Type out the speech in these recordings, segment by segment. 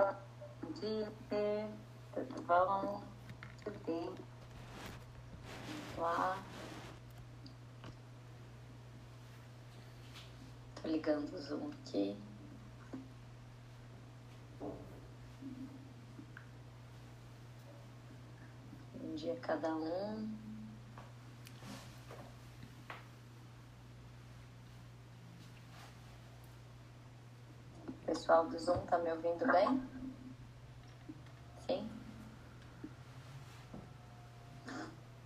Bom dia, tudo bom? Tudo bem? Lá. Tô ligando o Zoom aqui. Um dia cada um. Pessoal do Zoom, tá me ouvindo bem? Sim?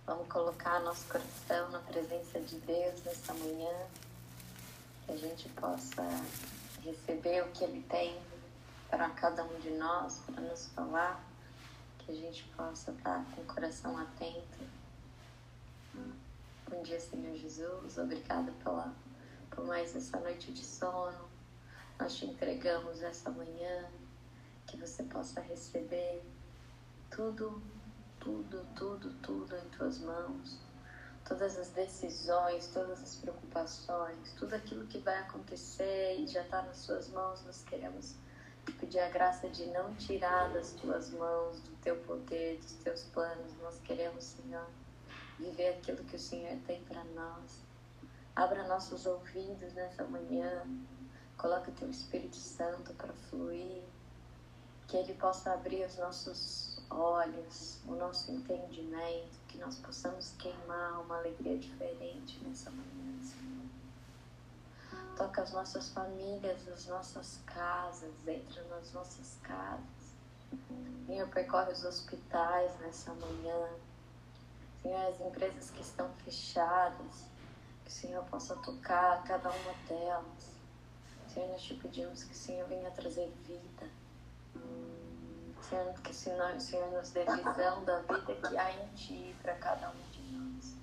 Vamos colocar nosso coração na presença de Deus nessa manhã, que a gente possa receber o que Ele tem para cada um de nós, para nos falar, que a gente possa estar com o coração atento. Bom dia, Senhor Jesus. Obrigada pela, por mais essa noite de sono. Nós te entregamos essa manhã, que você possa receber tudo, tudo, tudo, tudo em tuas mãos. Todas as decisões, todas as preocupações, tudo aquilo que vai acontecer e já está nas suas mãos, nós queremos pedir a graça de não tirar das tuas mãos, do teu poder, dos teus planos. Nós queremos, Senhor, viver aquilo que o Senhor tem para nós. Abra nossos ouvidos nessa manhã. Coloca teu Espírito Santo para fluir. Que ele possa abrir os nossos olhos, o nosso entendimento, que nós possamos queimar uma alegria diferente nessa manhã, Senhor. Toca as nossas famílias, as nossas casas, entra nas nossas casas. Senhor, percorre os hospitais nessa manhã. Senhor, as empresas que estão fechadas, que o Senhor possa tocar cada uma delas. Senhor, nós te pedimos que o Senhor venha trazer vida. Senhor, que o Senhor, nos dê visão da vida que há em Ti para cada um de nós.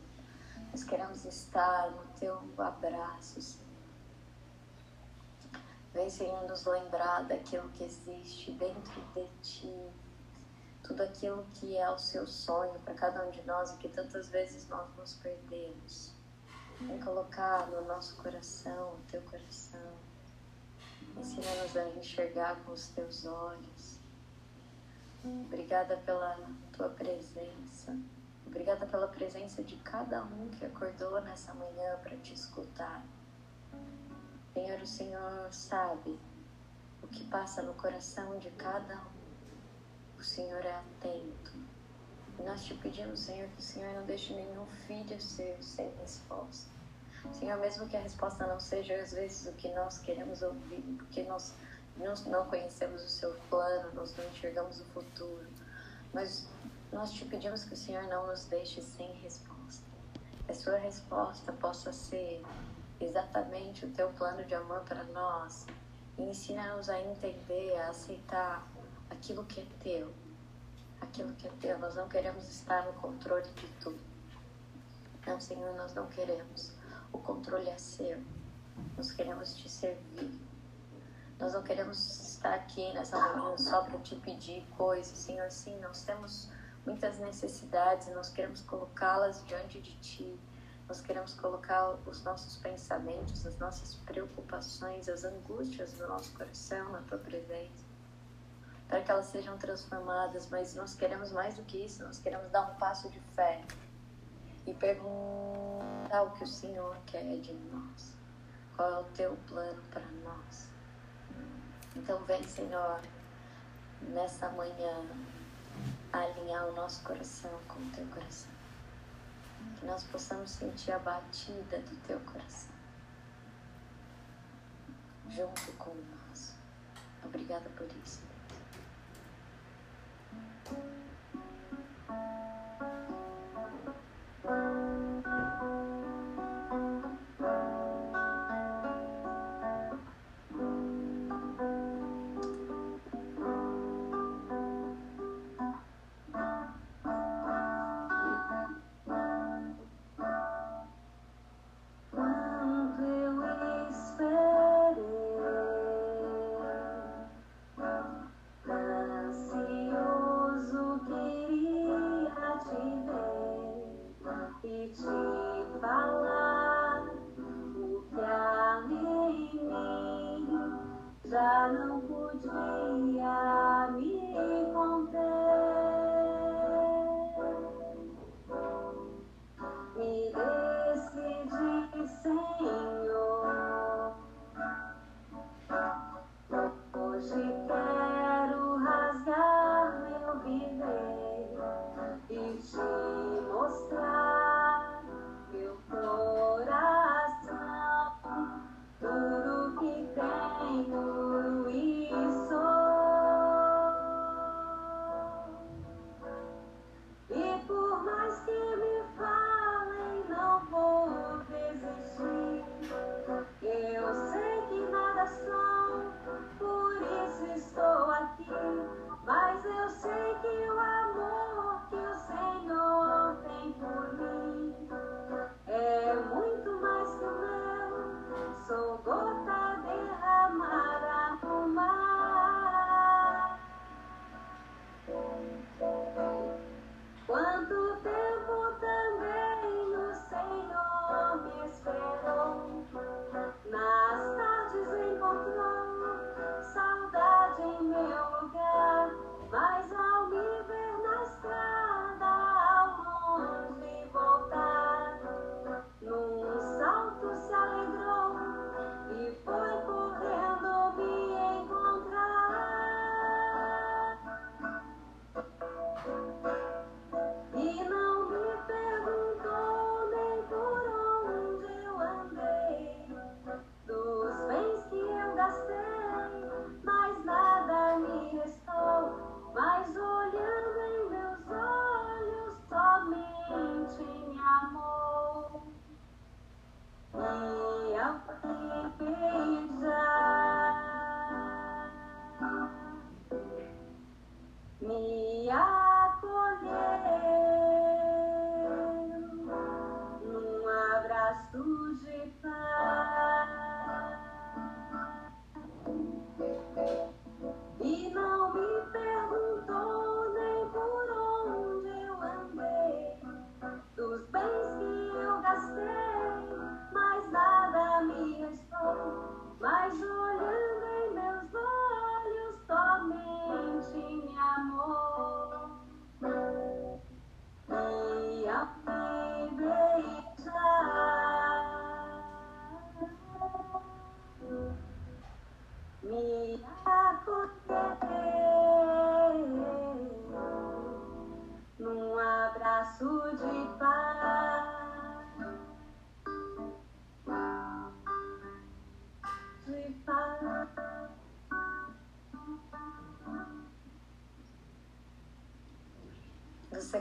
Nós queremos estar no Teu abraço, Senhor. Vem, Senhor, nos lembrar daquilo que existe dentro de Ti. Tudo aquilo que é o Seu sonho para cada um de nós e que tantas vezes nós nos perdemos. Vem colocar no nosso coração, o Teu coração. Ensina-nos a enxergar com os Teus olhos. Obrigada pela Tua presença. Obrigada pela presença de cada um que acordou nessa manhã para te escutar. Senhor, o Senhor sabe o que passa no coração de cada um. O Senhor é atento. E nós te pedimos, Senhor, que o Senhor não deixe nenhum filho seu sem resposta. Senhor, mesmo que a resposta não seja às vezes o que nós queremos ouvir, porque nós não conhecemos o seu plano, nós não enxergamos o futuro, mas nós te pedimos que o Senhor não nos deixe sem resposta. Que a sua resposta possa ser exatamente o teu plano de amor para nós e ensina-nos a entender, a aceitar aquilo que é teu. Aquilo que é teu. Nós não queremos estar no controle de tudo. Não, Senhor, nós não queremos. O controle é seu. Nós queremos te servir. Nós não queremos estar aqui nessa manhã só para te pedir coisas. Senhor, sim, nós temos muitas necessidades e nós queremos colocá-las diante de ti nós queremos colocar os nossos pensamentos, as nossas preocupações, as angústias do nosso coração na tua presença, para que elas sejam transformadas. Mas nós queremos mais do que isso, nós queremos dar um passo de fé e perguntar o que o Senhor quer de nós. Qual é o teu plano para nós? Então, vem, Senhor, nessa manhã, alinhar o nosso coração com o teu coração que nós possamos sentir a batida do teu coração junto com o nosso. Obrigada por isso. já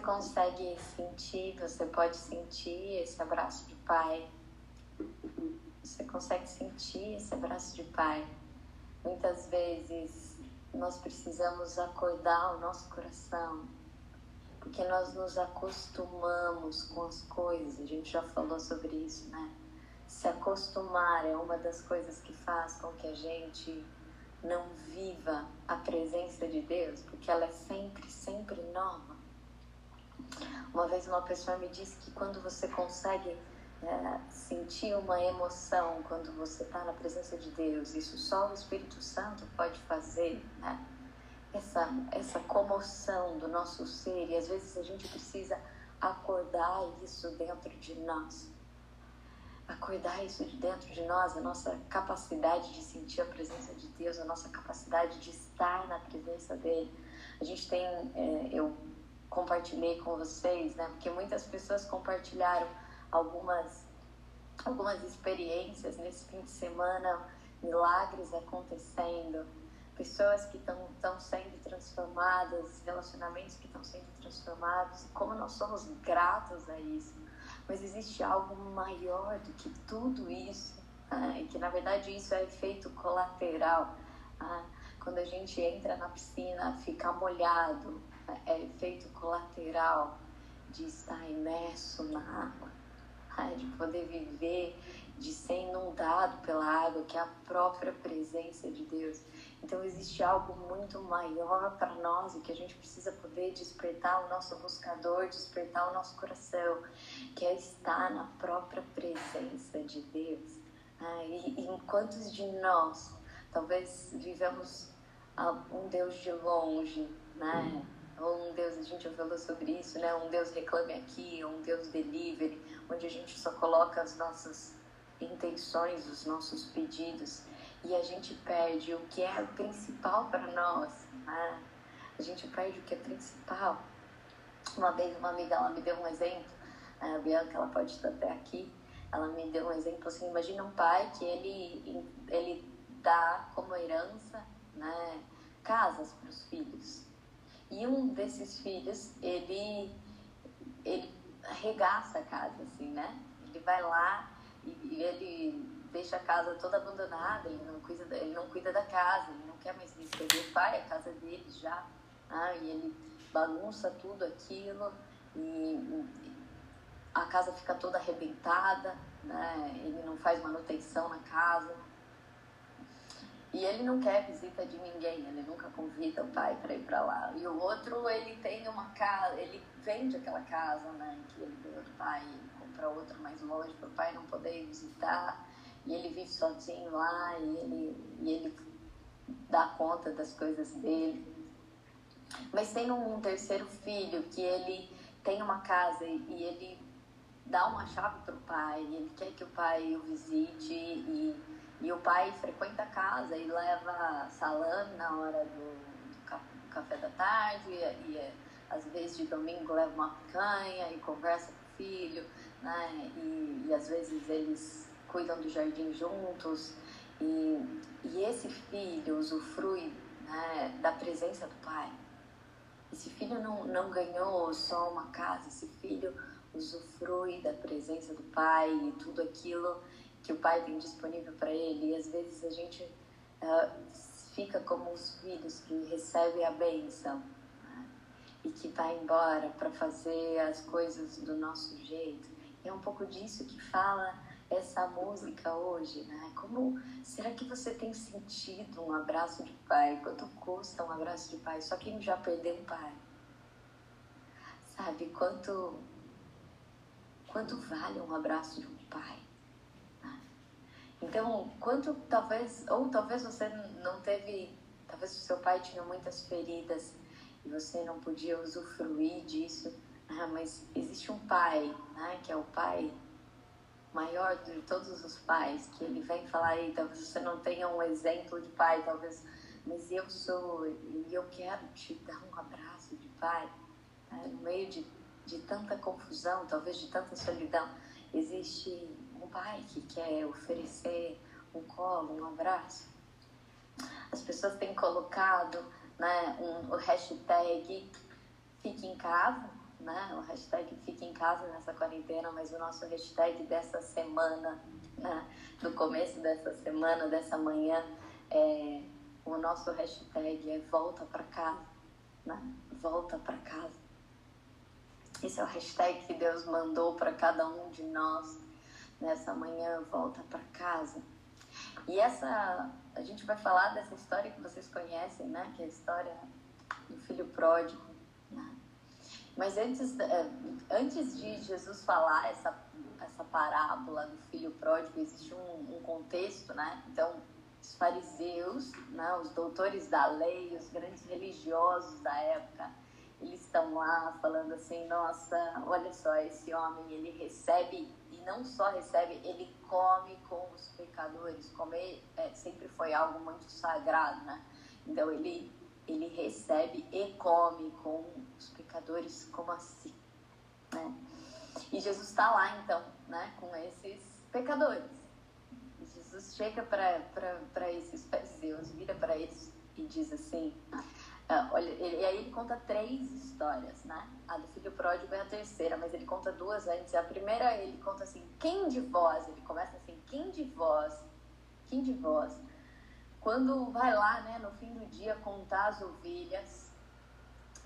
consegue sentir, você pode sentir esse abraço de pai. Você consegue sentir esse abraço de pai. Muitas vezes nós precisamos acordar o nosso coração, porque nós nos acostumamos com as coisas. A gente já falou sobre isso, né? Se acostumar é uma das coisas que faz com que a gente não viva a presença de Deus, porque ela é sempre, sempre nova. Uma vez uma pessoa me disse que quando você consegue é, sentir uma emoção quando você está na presença de Deus, isso só o Espírito Santo pode fazer, né? Essa, essa comoção do nosso ser, e às vezes a gente precisa acordar isso dentro de nós. Acordar isso de dentro de nós, a nossa capacidade de sentir a presença de Deus, a nossa capacidade de estar na presença dEle. A gente tem, é, eu compartilhei com vocês, né? Porque muitas pessoas compartilharam algumas algumas experiências nesse fim de semana, milagres acontecendo, pessoas que estão sendo transformadas, relacionamentos que estão sendo transformados, e como nós somos gratos a isso. Mas existe algo maior do que tudo isso, ah, e que na verdade isso é efeito colateral. Ah, quando a gente entra na piscina, fica molhado, é efeito colateral de estar imerso na água, de poder viver, de ser inundado pela água, que é a própria presença de Deus. Então existe algo muito maior para nós e que a gente precisa poder despertar o nosso buscador, despertar o nosso coração, que é estar na própria presença de Deus. E, e enquanto de nós talvez vivemos um Deus de longe, né? Ou um Deus, a gente já falou sobre isso, né? Um Deus reclame aqui, um Deus delivery, onde a gente só coloca as nossas intenções, os nossos pedidos e a gente perde o que é o principal para nós, né? A gente perde o que é principal. Uma vez uma amiga ela me deu um exemplo, a Bianca ela pode estar até aqui, ela me deu um exemplo assim, imagina um pai que ele ele dá como herança, né, casas para os filhos. E um desses filhos, ele, ele regaça a casa, assim, né? Ele vai lá e, e ele deixa a casa toda abandonada, ele não cuida, da, ele não cuida da casa, ele não quer mais receber o pai, a casa dele já, ah, e ele bagunça tudo aquilo e a casa fica toda arrebentada, né? Ele não faz manutenção na casa. E ele não quer visita de ninguém, ele nunca convida o pai para ir para lá. E o outro, ele tem uma casa, ele vende aquela casa, né, que ele deu do pai, compra outra mais longe para o pai não poder visitar. E ele vive sozinho lá e ele, e ele dá conta das coisas dele. Mas tem um terceiro filho que ele tem uma casa e ele dá uma chave para o pai, ele quer que o pai o visite e e o pai frequenta a casa e leva salame na hora do, do café da tarde, e, e, às vezes de domingo leva uma picanha e conversa com o filho, né? E, e às vezes eles cuidam do jardim juntos. E, e esse filho usufrui né, da presença do pai. Esse filho não, não ganhou só uma casa, esse filho usufrui da presença do pai e tudo aquilo que o pai tem disponível para ele. E às vezes a gente uh, fica como os filhos que recebem a bênção né? e que vai embora para fazer as coisas do nosso jeito. E é um pouco disso que fala essa música hoje, né? Como será que você tem sentido um abraço de pai? Quanto custa um abraço de pai? Só quem já perdeu um pai sabe quanto quanto vale um abraço de um pai? Então, quanto talvez, ou talvez você não teve, talvez o seu pai tinha muitas feridas e você não podia usufruir disso, ah, mas existe um pai, né, que é o pai maior de todos os pais, que ele vem falar aí, talvez você não tenha um exemplo de pai, talvez, mas eu sou e eu quero te dar um abraço de pai, né, no meio de, de tanta confusão, talvez de tanta solidão, existe um pai que quer oferecer um colo, um abraço. As pessoas têm colocado né, um, o hashtag fique em casa, né? O hashtag Fique em Casa nessa quarentena, mas o nosso hashtag dessa semana, né? Do começo dessa semana, dessa manhã, é, o nosso hashtag é Volta para Casa, né? Volta para Casa. Esse é o hashtag que Deus mandou para cada um de nós nessa manhã, Volta para Casa. E essa, a gente vai falar dessa história que vocês conhecem, né? Que é a história do filho pródigo. Né? Mas antes, é, antes de Jesus falar essa, essa parábola do filho pródigo, existe um, um contexto, né? Então, os fariseus, né, os doutores da lei, os grandes religiosos da época, eles estão lá falando assim, nossa, olha só, esse homem, ele recebe, não só recebe, ele come com os pecadores. Comer é, sempre foi algo muito sagrado, né? Então ele, ele recebe e come com os pecadores, como assim? Né? E Jesus está lá, então, né, com esses pecadores. E Jesus chega para esses fariseus, vira para eles e diz assim: ah, olha, e aí ele conta três histórias, né? A do filho pródigo é a terceira, mas ele conta duas antes. A primeira ele conta assim, quem de vós? Ele começa assim, quem de vós? Quem de vós? Quando vai lá, né, no fim do dia, contar as ovelhas,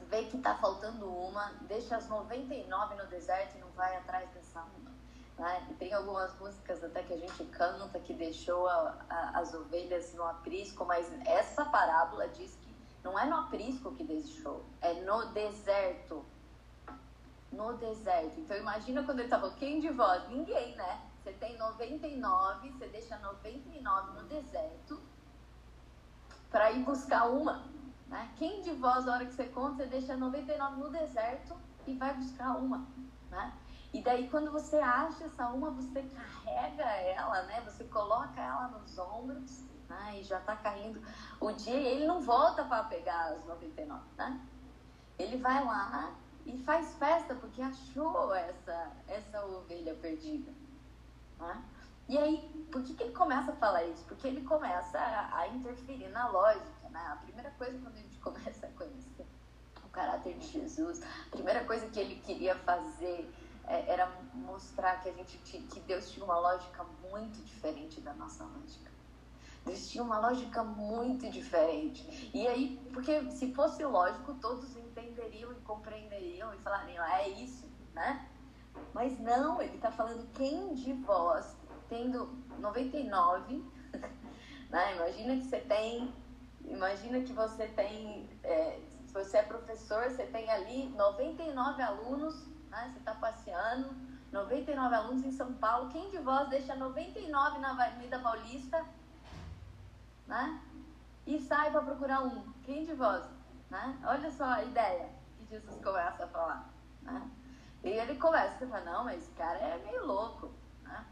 vê que tá faltando uma, deixa as 99 no deserto e não vai atrás dessa uma. Né? Tem algumas músicas até que a gente canta que deixou a, a, as ovelhas no aprisco, mas essa parábola diz que não é no aprisco que deixou, é no deserto. No deserto. Então imagina quando ele estava, quem de vós? Ninguém, né? Você tem 99, você deixa 99 no deserto para ir buscar uma. Né? Quem de vós, na hora que você conta, você deixa 99 no deserto e vai buscar uma. Né? E daí, quando você acha essa uma, você carrega ela, né? Você coloca ela nos ombros E já está caindo o dia e ele não volta para pegar as 99, né? Ele vai lá e faz festa porque achou essa, essa ovelha perdida. Né? E aí, por que, que ele começa a falar isso? Porque ele começa a, a interferir na lógica, né? A primeira coisa quando a gente começa a conhecer o caráter de Jesus, a primeira coisa que ele queria fazer é, era mostrar que a gente que Deus tinha uma lógica muito diferente da nossa lógica. Eles tinham uma lógica muito diferente. E aí, porque se fosse lógico, todos entenderiam e compreenderiam e falariam, ah, é isso, né? Mas não, ele está falando quem de vós, tendo 99, né? Imagina que você tem, imagina que você tem, é, se você é professor, você tem ali 99 alunos, né? Você está passeando, 99 alunos em São Paulo. Quem de vós deixa 99 na Avenida Paulista né? E sai para procurar um. Quem de vós? Né? Olha só a ideia que Jesus começa a falar. Né? E ele começa a falar, não, mas esse cara é meio louco. Né?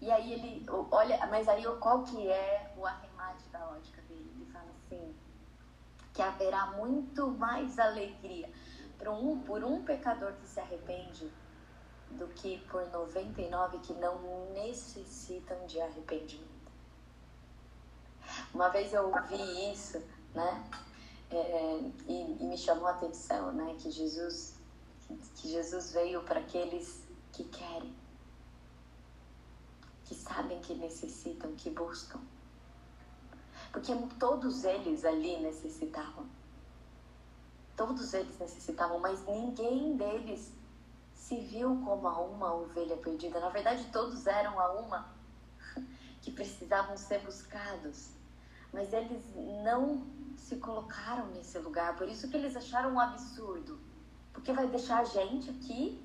E aí ele, olha, mas aí qual que é o arremate da lógica dele? Ele fala assim, que haverá muito mais alegria por um, por um pecador que se arrepende do que por 99 que não necessitam de arrependimento. Uma vez eu ouvi isso, né? É, e, e, me chamou a atenção, né? Que Jesus, que Jesus veio para aqueles que querem, que sabem que necessitam, que buscam. Porque todos eles ali necessitavam. Todos eles necessitavam, mas ninguém deles se viu como a uma ovelha perdida. Na verdade, todos eram a uma que precisavam ser buscados mas eles não se colocaram nesse lugar, por isso que eles acharam um absurdo. Porque vai deixar a gente aqui,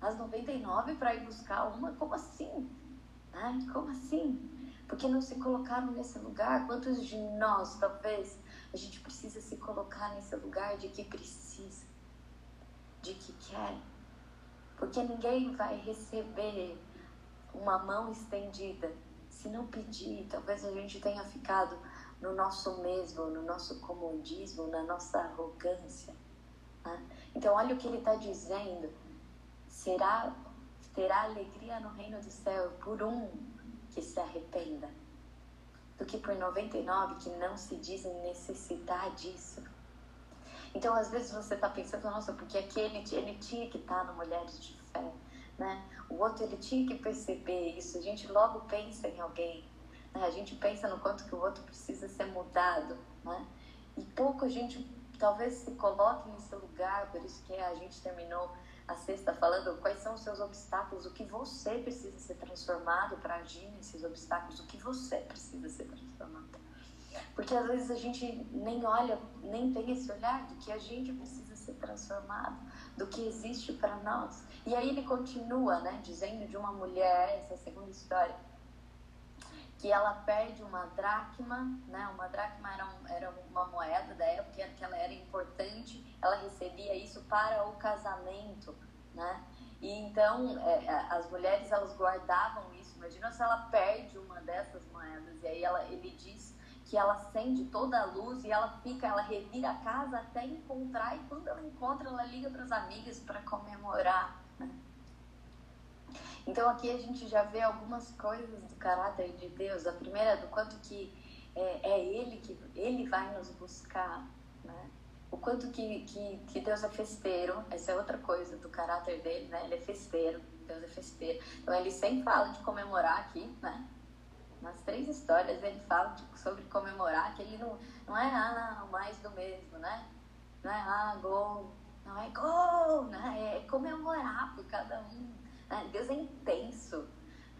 às 99, para ir buscar uma? Como assim? Né? Como assim? Porque não se colocaram nesse lugar? Quantos de nós, talvez, a gente precisa se colocar nesse lugar de que precisa, de que quer? Porque ninguém vai receber uma mão estendida se não pedir. Talvez a gente tenha ficado no nosso mesmo, no nosso comodismo, na nossa arrogância. Né? Então, olha o que ele está dizendo. Será, terá alegria no reino do céu por um que se arrependa, do que por 99 que não se dizem necessitar disso. Então, às vezes você está pensando, nossa, porque aquele ele tinha que estar tá no Mulheres de Fé, né? O outro ele tinha que perceber isso. A gente logo pensa em alguém, né? A gente pensa no quanto que o outro precisa ser mudado, né? E pouco a gente talvez se coloque nesse lugar, por isso que a gente terminou a sexta falando quais são os seus obstáculos, o que você precisa ser transformado para agir nesses obstáculos, o que você precisa ser transformado. Porque às vezes a gente nem olha, nem tem esse olhar do que a gente precisa ser transformado, do que existe para nós. E aí ele continua, né, dizendo de uma mulher, essa segunda história, que ela perde uma dracma, né? Uma dracma era, um, era uma moeda da época que ela era importante, ela recebia isso para o casamento, né? E então é, é, as mulheres elas guardavam isso. Imagina se ela perde uma dessas moedas e aí ela, ele diz que ela acende toda a luz e ela fica, ela revira a casa até encontrar e quando ela encontra ela liga para as amigas para comemorar. Né? Então aqui a gente já vê algumas coisas do caráter de Deus. A primeira é do quanto que é, é Ele que Ele vai nos buscar, né? O quanto que, que, que Deus é festeiro, essa é outra coisa do caráter dele, né? Ele é festeiro, Deus é festeiro. Então ele sempre fala de comemorar aqui, né? Nas três histórias ele fala de, sobre comemorar, que ele não, não é ah, mais do mesmo, né? Não é ah, gol, não é gol, né? É comemorar por cada um ah, Deus é intenso.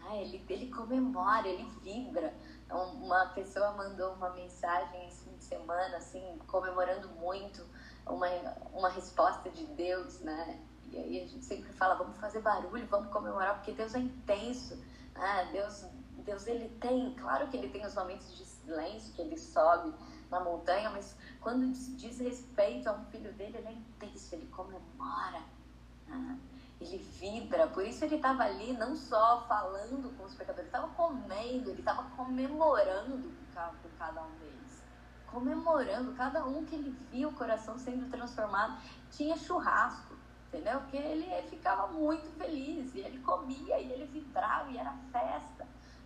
Ah, ele, ele comemora, ele vibra. Então, uma pessoa mandou uma mensagem esse fim de semana, assim, comemorando muito uma, uma resposta de Deus, né? E aí a gente sempre fala, vamos fazer barulho, vamos comemorar, porque Deus é intenso. Ah, Deus, Deus, ele tem, claro que ele tem os momentos de silêncio, que ele sobe na montanha, mas quando diz respeito a um filho dele, ele é intenso, ele comemora. Ah, ele vibra, por isso ele estava ali não só falando com os pecadores, ele estava comendo, ele estava comemorando por cada um deles. Comemorando, cada um que ele via o coração sendo transformado, tinha churrasco, entendeu? Porque ele ficava muito feliz, e ele comia, e ele vibrava, e era festa,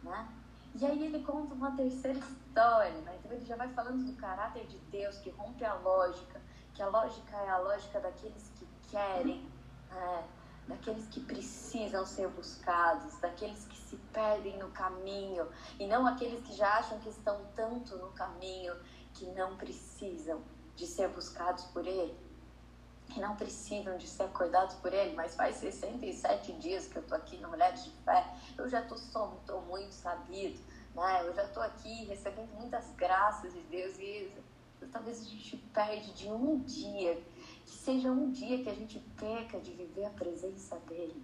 né? E aí ele conta uma terceira história, né? Então ele já vai falando do caráter de Deus, que rompe a lógica, que a lógica é a lógica daqueles que querem, né? daqueles que precisam ser buscados, daqueles que se perdem no caminho e não aqueles que já acham que estão tanto no caminho que não precisam de ser buscados por Ele, que não precisam de ser acordados por Ele. Mas faz 67 dias que eu tô aqui no Mulheres de Fé, eu já tô, tô muito sabido, né? Eu já tô aqui recebendo muitas graças de Deus e talvez a gente perde de um dia que seja um dia que a gente peca de viver a presença dele.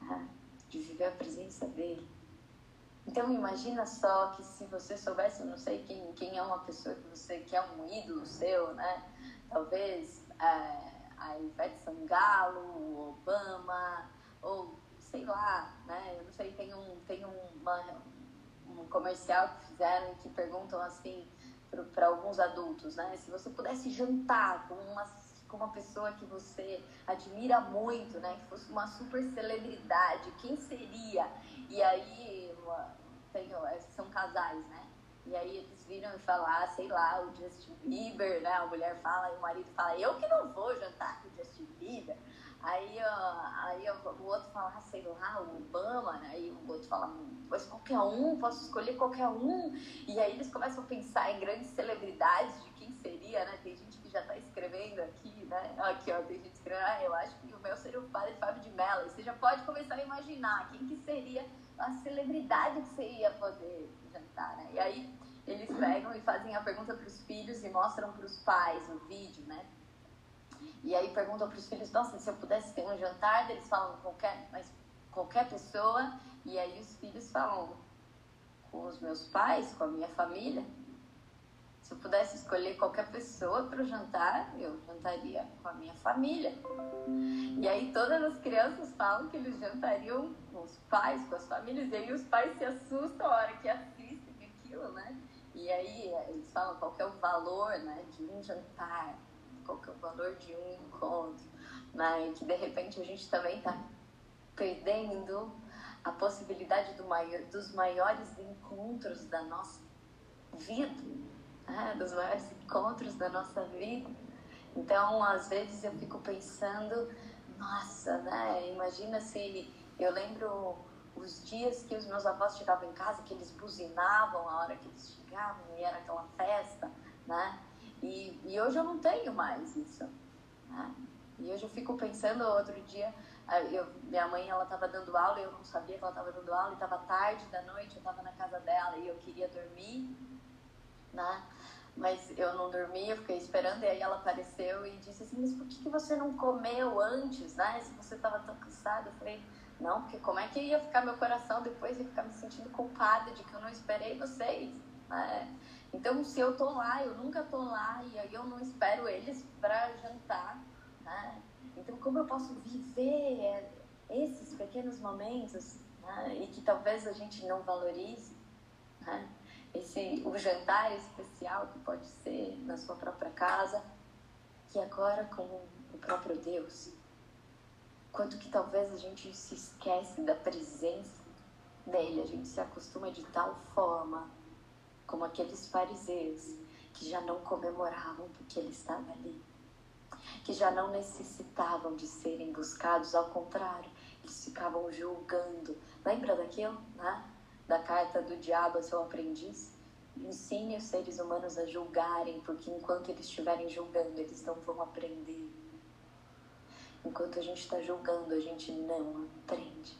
Né? De viver a presença dele. Então imagina só que se você soubesse, eu não sei quem, quem é uma pessoa que você quer um ídolo seu, né? Talvez é, a Ivete Sangalo, o Obama, ou sei lá, né? Eu não sei, tem um, tem uma, um comercial que fizeram que perguntam assim para alguns adultos, né? Se você pudesse jantar com uma com uma pessoa que você admira muito, né? Que fosse uma super celebridade, quem seria? E aí, tem, são casais, né? E aí eles viram falar, sei lá, o Justin Bieber, né? A mulher fala e o marido fala, eu que não vou jantar com o Justin Bieber. Aí, ó, aí ó, o outro fala, ah, sei lá, o Obama, né? Aí o outro fala, mas qualquer um, posso escolher qualquer um. E aí eles começam a pensar em grandes celebridades de quem seria, né? Tem gente que já tá escrevendo aqui, né? Aqui, ó, tem gente escrevendo, ah, eu acho que o meu seria o padre Fábio de Mello. Você já pode começar a imaginar quem que seria a celebridade que você ia poder jantar, né? E aí eles pegam e fazem a pergunta para os filhos e mostram para os pais o vídeo, né? E aí perguntam para os filhos, nossa, se eu pudesse ter um jantar, eles falam qualquer, mas qualquer pessoa, e aí os filhos falam com os meus pais, com a minha família. Se eu pudesse escolher qualquer pessoa para jantar, eu jantaria com a minha família. E aí todas as crianças falam que eles jantariam com os pais, com as famílias, e aí os pais se assustam a hora que assistem aquilo, né? E aí eles falam qual é o valor né, de um jantar qual é o valor de um encontro, né? que de repente a gente também está perdendo a possibilidade do maior, dos maiores encontros da nossa vida, né? dos maiores encontros da nossa vida. Então, às vezes eu fico pensando, nossa, né? Imagina se eu lembro os dias que os meus avós chegavam em casa, que eles buzinavam a hora que eles chegavam e era aquela festa, né? E, e hoje eu não tenho mais isso, né? E hoje eu fico pensando, outro dia, eu, minha mãe ela estava dando aula e eu não sabia que ela estava dando aula e estava tarde da noite, eu estava na casa dela e eu queria dormir, né? Mas eu não dormi, eu fiquei esperando e aí ela apareceu e disse assim, mas por que, você não comeu antes, né? Se você estava tão cansada, eu falei, não, porque como é que ia ficar meu coração depois de ficar me sentindo culpada de que eu não esperei vocês, né? Então, se eu tô lá, eu nunca tô lá e aí eu não espero eles para jantar, né? Então, como eu posso viver esses pequenos momentos né? e que talvez a gente não valorize, né? Esse, o jantar especial que pode ser na sua própria casa, que agora com o próprio Deus. Quanto que talvez a gente se esquece da presença dele, a gente se acostuma de tal forma como aqueles fariseus que já não comemoravam porque ele estava ali, que já não necessitavam de serem buscados, ao contrário, eles ficavam julgando. Lembra daquilo, né? Da carta do diabo a seu aprendiz? Ensine os seres humanos a julgarem, porque enquanto eles estiverem julgando, eles não vão aprender. Enquanto a gente está julgando, a gente não aprende.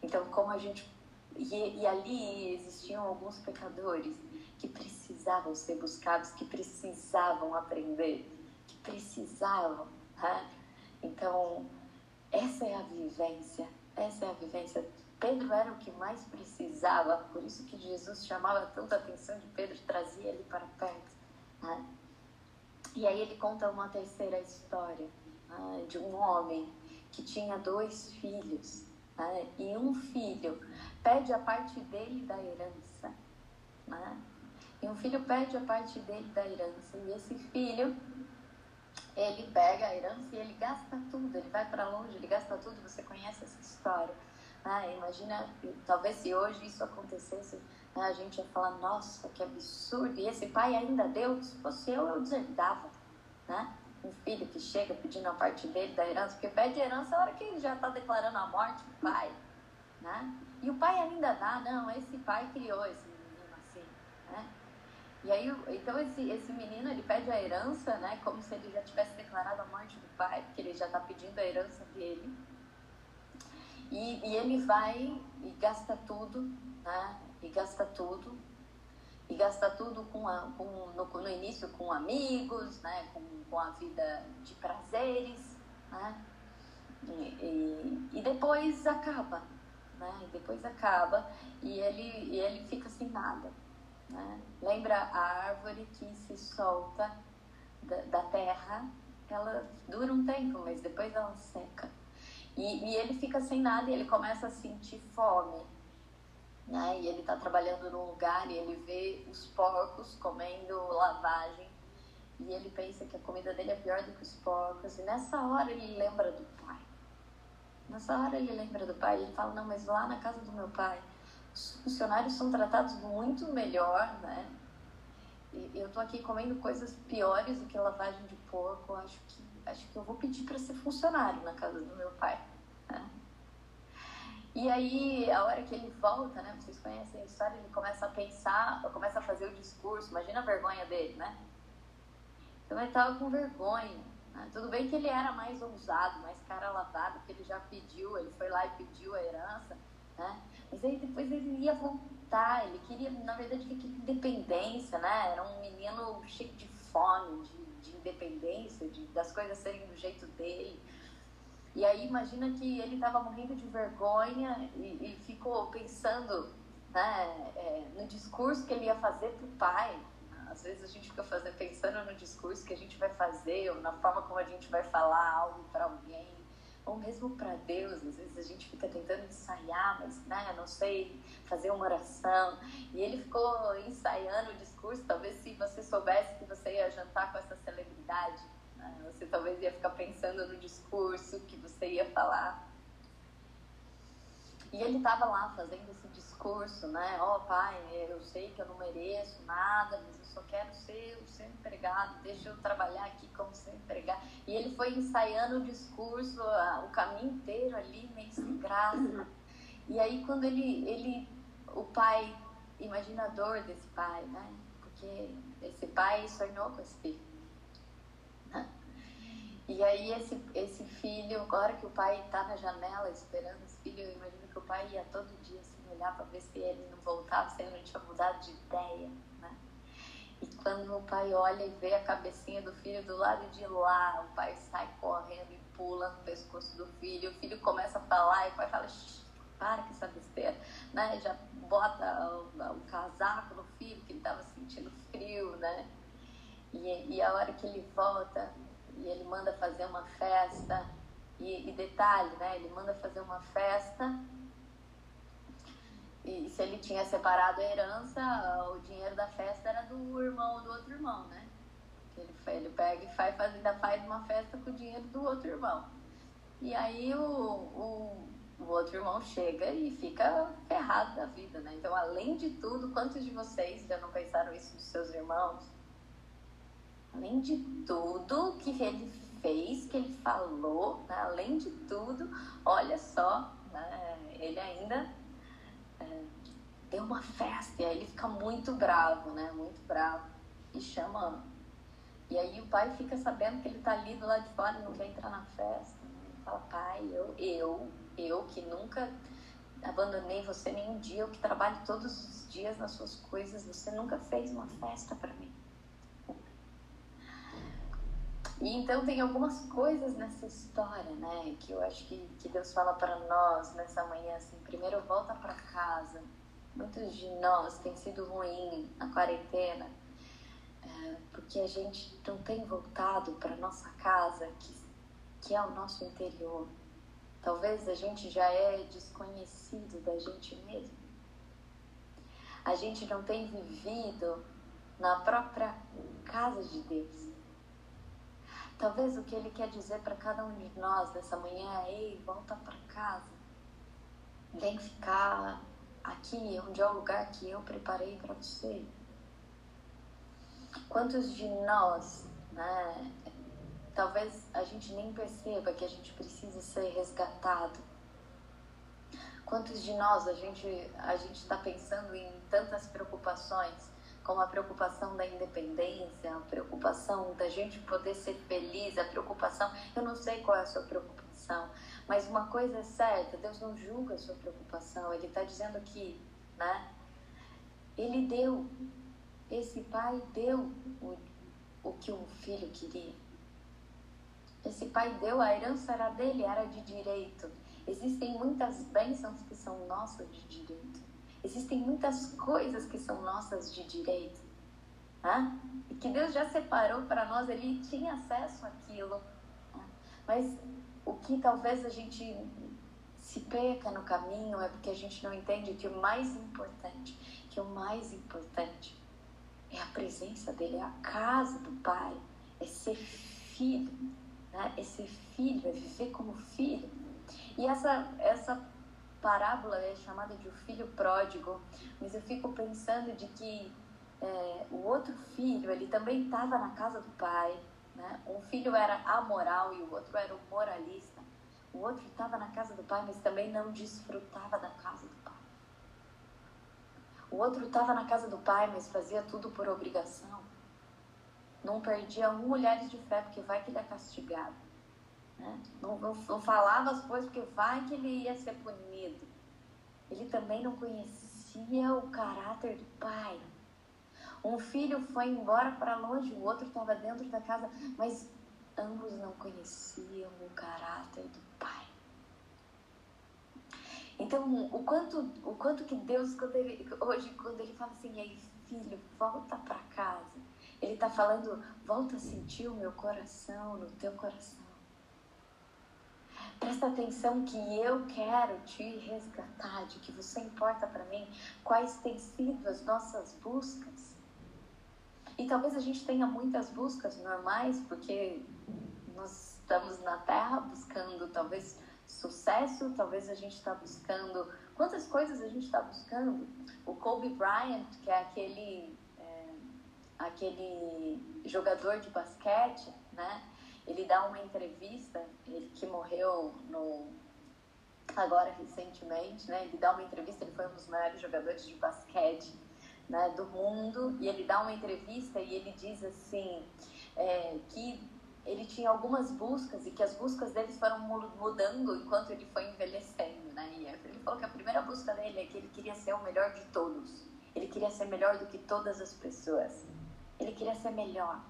Então, como a gente e, e ali existiam alguns pecadores que precisavam ser buscados, que precisavam aprender, que precisavam. Né? Então, essa é a vivência, essa é a vivência. Pedro era o que mais precisava, por isso que Jesus chamava tanta atenção de Pedro, trazia ele para perto. Né? E aí ele conta uma terceira história né? de um homem que tinha dois filhos. Né? E um filho pede a parte dele da herança. Né? E um filho pede a parte dele da herança. E esse filho, ele pega a herança e ele gasta tudo. Ele vai para longe, ele gasta tudo. Você conhece essa história. Né? Imagina, talvez se hoje isso acontecesse, né? a gente ia falar, nossa, que absurdo. E esse pai ainda deu. Se fosse eu, eu deserdava. Né? Um filho que chega pedindo a parte dele da herança, porque pede herança a hora que ele já está declarando a morte do pai. Né? E o pai ainda dá, não, esse pai criou esse menino assim, né? E aí, então esse, esse menino, ele pede a herança, né? Como se ele já tivesse declarado a morte do pai, porque ele já está pedindo a herança dele. E, e ele vai e gasta tudo, né? E gasta tudo. E gasta tudo com, a, com no, no início com amigos, né? Com, com a vida de prazeres, né? E, e, e depois acaba, né? E depois acaba e ele, e ele fica sem nada, né? Lembra a árvore que se solta da, da terra, ela dura um tempo, mas depois ela seca. E, e ele fica sem nada e ele começa a sentir fome, né? E ele está trabalhando num lugar e ele vê os porcos comendo lavagem e ele pensa que a comida dele é pior do que os porcos. E nessa hora ele lembra do pai. Nessa hora ele lembra do pai e ele fala: Não, mas lá na casa do meu pai, os funcionários são tratados muito melhor, né? E eu tô aqui comendo coisas piores do que lavagem de porco. Acho que, acho que eu vou pedir para ser funcionário na casa do meu pai. Né? E aí, a hora que ele volta, né? Vocês conhecem a história, ele começa a pensar, começa a fazer o discurso. Imagina a vergonha dele, né? Então ele tava com vergonha. Né? Tudo bem que ele era mais ousado, mais cara lavado, que ele já pediu, ele foi lá e pediu a herança, né? Mas aí depois ele ia voltar, ele queria, na verdade, queria independência, né? Era um menino cheio de fome, de, de independência, de, das coisas serem do jeito dele. E aí imagina que ele estava morrendo de vergonha e, e ficou pensando né, é, no discurso que ele ia fazer para o pai, às vezes a gente fica fazendo, pensando no discurso que a gente vai fazer, ou na forma como a gente vai falar algo para alguém, ou mesmo para Deus. Às vezes a gente fica tentando ensaiar, mas né, não sei, fazer uma oração. E ele ficou ensaiando o discurso. Talvez se você soubesse que você ia jantar com essa celebridade, né, você talvez ia ficar pensando no discurso que você ia falar. E ele estava lá fazendo esse discurso, né? Ó oh, pai, eu sei que eu não mereço nada, mas eu só quero ser o seu empregado, deixa eu trabalhar aqui como seu empregado. E ele foi ensaiando o discurso o caminho inteiro ali, meio sem graça. E aí quando ele, ele o pai, imaginador desse pai, né? Porque esse pai sonhou com esse filho. E aí esse, esse filho, agora que o pai está na janela esperando esse filho, eu imagino que o pai ia todo dia assim, olhar para ver se ele não voltava, se ele não tinha mudado de ideia, né? E quando o pai olha e vê a cabecinha do filho do lado de lá, o pai sai correndo e pula no pescoço do filho, o filho começa a falar e o pai fala, para com essa besteira, né? Já bota o, o casaco no filho, que ele estava sentindo frio, né? E, e a hora que ele volta, e ele manda fazer uma festa, e, e detalhe, né? Ele manda fazer uma festa e se ele tinha separado a herança, o dinheiro da festa era do irmão do outro irmão, né? Ele, ele pega e faz, ainda faz uma festa com o dinheiro do outro irmão. E aí o, o, o outro irmão chega e fica ferrado da vida, né? Então, além de tudo, quantos de vocês já não pensaram isso dos seus irmãos? Além de tudo que ele fez, que ele falou, né? além de tudo, olha só, né? ele ainda é, deu uma festa, e aí ele fica muito bravo, né? Muito bravo. E chama. E aí o pai fica sabendo que ele tá ali do lado de fora e não quer entrar na festa. Né? Ele fala, pai, eu, eu, eu que nunca abandonei você nenhum dia, eu que trabalho todos os dias nas suas coisas, você nunca fez uma festa para mim. E então tem algumas coisas nessa história, né, que eu acho que, que Deus fala para nós nessa manhã, assim, primeiro volta para casa. Muitos de nós tem sido ruim na quarentena, é, porque a gente não tem voltado para nossa casa, que, que é o nosso interior. Talvez a gente já é desconhecido da gente mesmo. A gente não tem vivido na própria casa de Deus Talvez o que ele quer dizer para cada um de nós nessa manhã é: ei, volta para casa. Vem ficar aqui, onde é o lugar que eu preparei para você. Quantos de nós, né? Talvez a gente nem perceba que a gente precisa ser resgatado. Quantos de nós a gente a gente está pensando em tantas preocupações como a preocupação da independência, a preocupação da gente poder ser feliz, a preocupação, eu não sei qual é a sua preocupação, mas uma coisa é certa, Deus não julga a sua preocupação, Ele está dizendo que, né, Ele deu, esse pai deu o, o que um filho queria. Esse pai deu, a herança era dele, era de direito. Existem muitas bênçãos que são nossas de direito. Existem muitas coisas que são nossas de direito. Né? E que Deus já separou para nós, Ele tinha acesso àquilo. Mas o que talvez a gente se perca no caminho é porque a gente não entende que o mais importante, que o mais importante é a presença dele, é a casa do Pai, é ser filho, né? é ser filho, é viver como filho. E essa, essa parábola é chamada de o filho pródigo, mas eu fico pensando de que é, o outro filho, ele também estava na casa do pai, né? Um filho era amoral e o outro era o moralista. O outro estava na casa do pai, mas também não desfrutava da casa do pai. O outro estava na casa do pai, mas fazia tudo por obrigação. Não perdia um olhar de fé, porque vai que ele é castigado. Né? Não, não, não falava as coisas porque vai que ele ia ser punido. Ele também não conhecia o caráter do pai. Um filho foi embora para longe, o outro estava dentro da casa, mas ambos não conheciam o caráter do pai. Então, o quanto, o quanto que Deus, quando ele, hoje, quando ele fala assim, aí filho, volta para casa, ele está falando, volta a sentir o meu coração no teu coração. Presta atenção que eu quero te resgatar, de que você importa para mim, quais têm sido as nossas buscas. E talvez a gente tenha muitas buscas normais, porque nós estamos na Terra buscando talvez sucesso, talvez a gente está buscando. Quantas coisas a gente está buscando? O Kobe Bryant, que é aquele, é, aquele jogador de basquete, né? Ele dá uma entrevista, ele que morreu no, agora recentemente, né? Ele dá uma entrevista, ele foi um dos maiores jogadores de basquete né, do mundo, e ele dá uma entrevista e ele diz assim é, que ele tinha algumas buscas e que as buscas deles foram mudando enquanto ele foi envelhecendo, né? E ele falou que a primeira busca dele é que ele queria ser o melhor de todos. Ele queria ser melhor do que todas as pessoas. Ele queria ser melhor,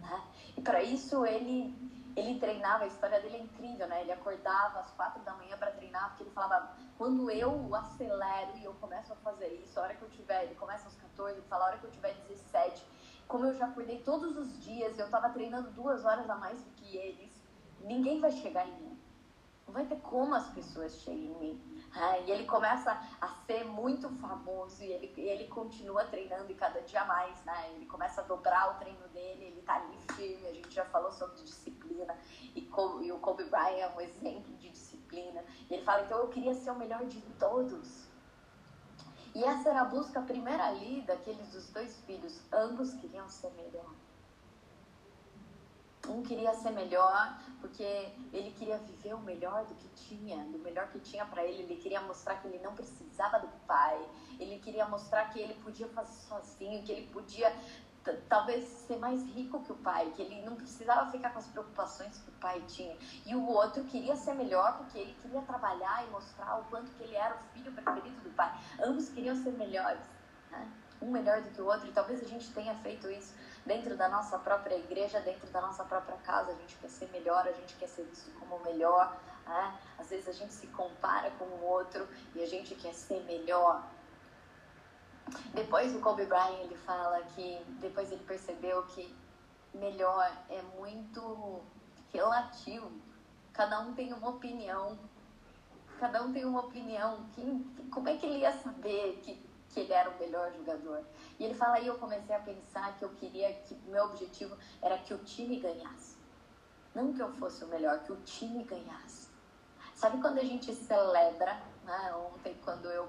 né? E para isso ele ele treinava, a história dele é incrível, né? Ele acordava às quatro da manhã para treinar, porque ele falava, quando eu acelero e eu começo a fazer isso, a hora que eu tiver, ele começa aos 14, ele fala, a hora que eu tiver 17, como eu já acordei todos os dias, eu estava treinando duas horas a mais do que eles, ninguém vai chegar em mim. Não vai ter como as pessoas chegarem em mim. Ah, e ele começa a ser muito famoso e ele, ele continua treinando e cada dia mais, né? Ele começa a dobrar o treino dele, ele tá ali firme, a gente já falou sobre disciplina e, e o Kobe Bryant é um exemplo de disciplina. E ele fala, então eu queria ser o melhor de todos. E essa era a busca primeira ali daqueles dos dois filhos. Ambos queriam ser melhor. Um queria ser melhor porque ele queria viver o melhor do que tinha, do melhor que tinha para ele. Ele queria mostrar que ele não precisava do pai. Ele queria mostrar que ele podia fazer sozinho, que ele podia talvez ser mais rico que o pai, que ele não precisava ficar com as preocupações que o pai tinha. E o outro queria ser melhor porque ele queria trabalhar e mostrar o quanto que ele era o filho preferido do pai. Ambos queriam ser melhores, né? um melhor do que o outro. E talvez a gente tenha feito isso dentro da nossa própria igreja, dentro da nossa própria casa. A gente quer ser melhor, a gente quer ser visto como melhor. Né? Às vezes a gente se compara com o outro e a gente quer ser melhor. Depois o Kobe Bryant ele fala que depois ele percebeu que melhor é muito relativo. Cada um tem uma opinião. Cada um tem uma opinião. Quem, como é que ele ia saber que, que ele era o melhor jogador? E ele fala aí eu comecei a pensar que eu queria que meu objetivo era que o time ganhasse. Não que eu fosse o melhor, que o time ganhasse. Sabe quando a gente celebra, né? Ontem quando eu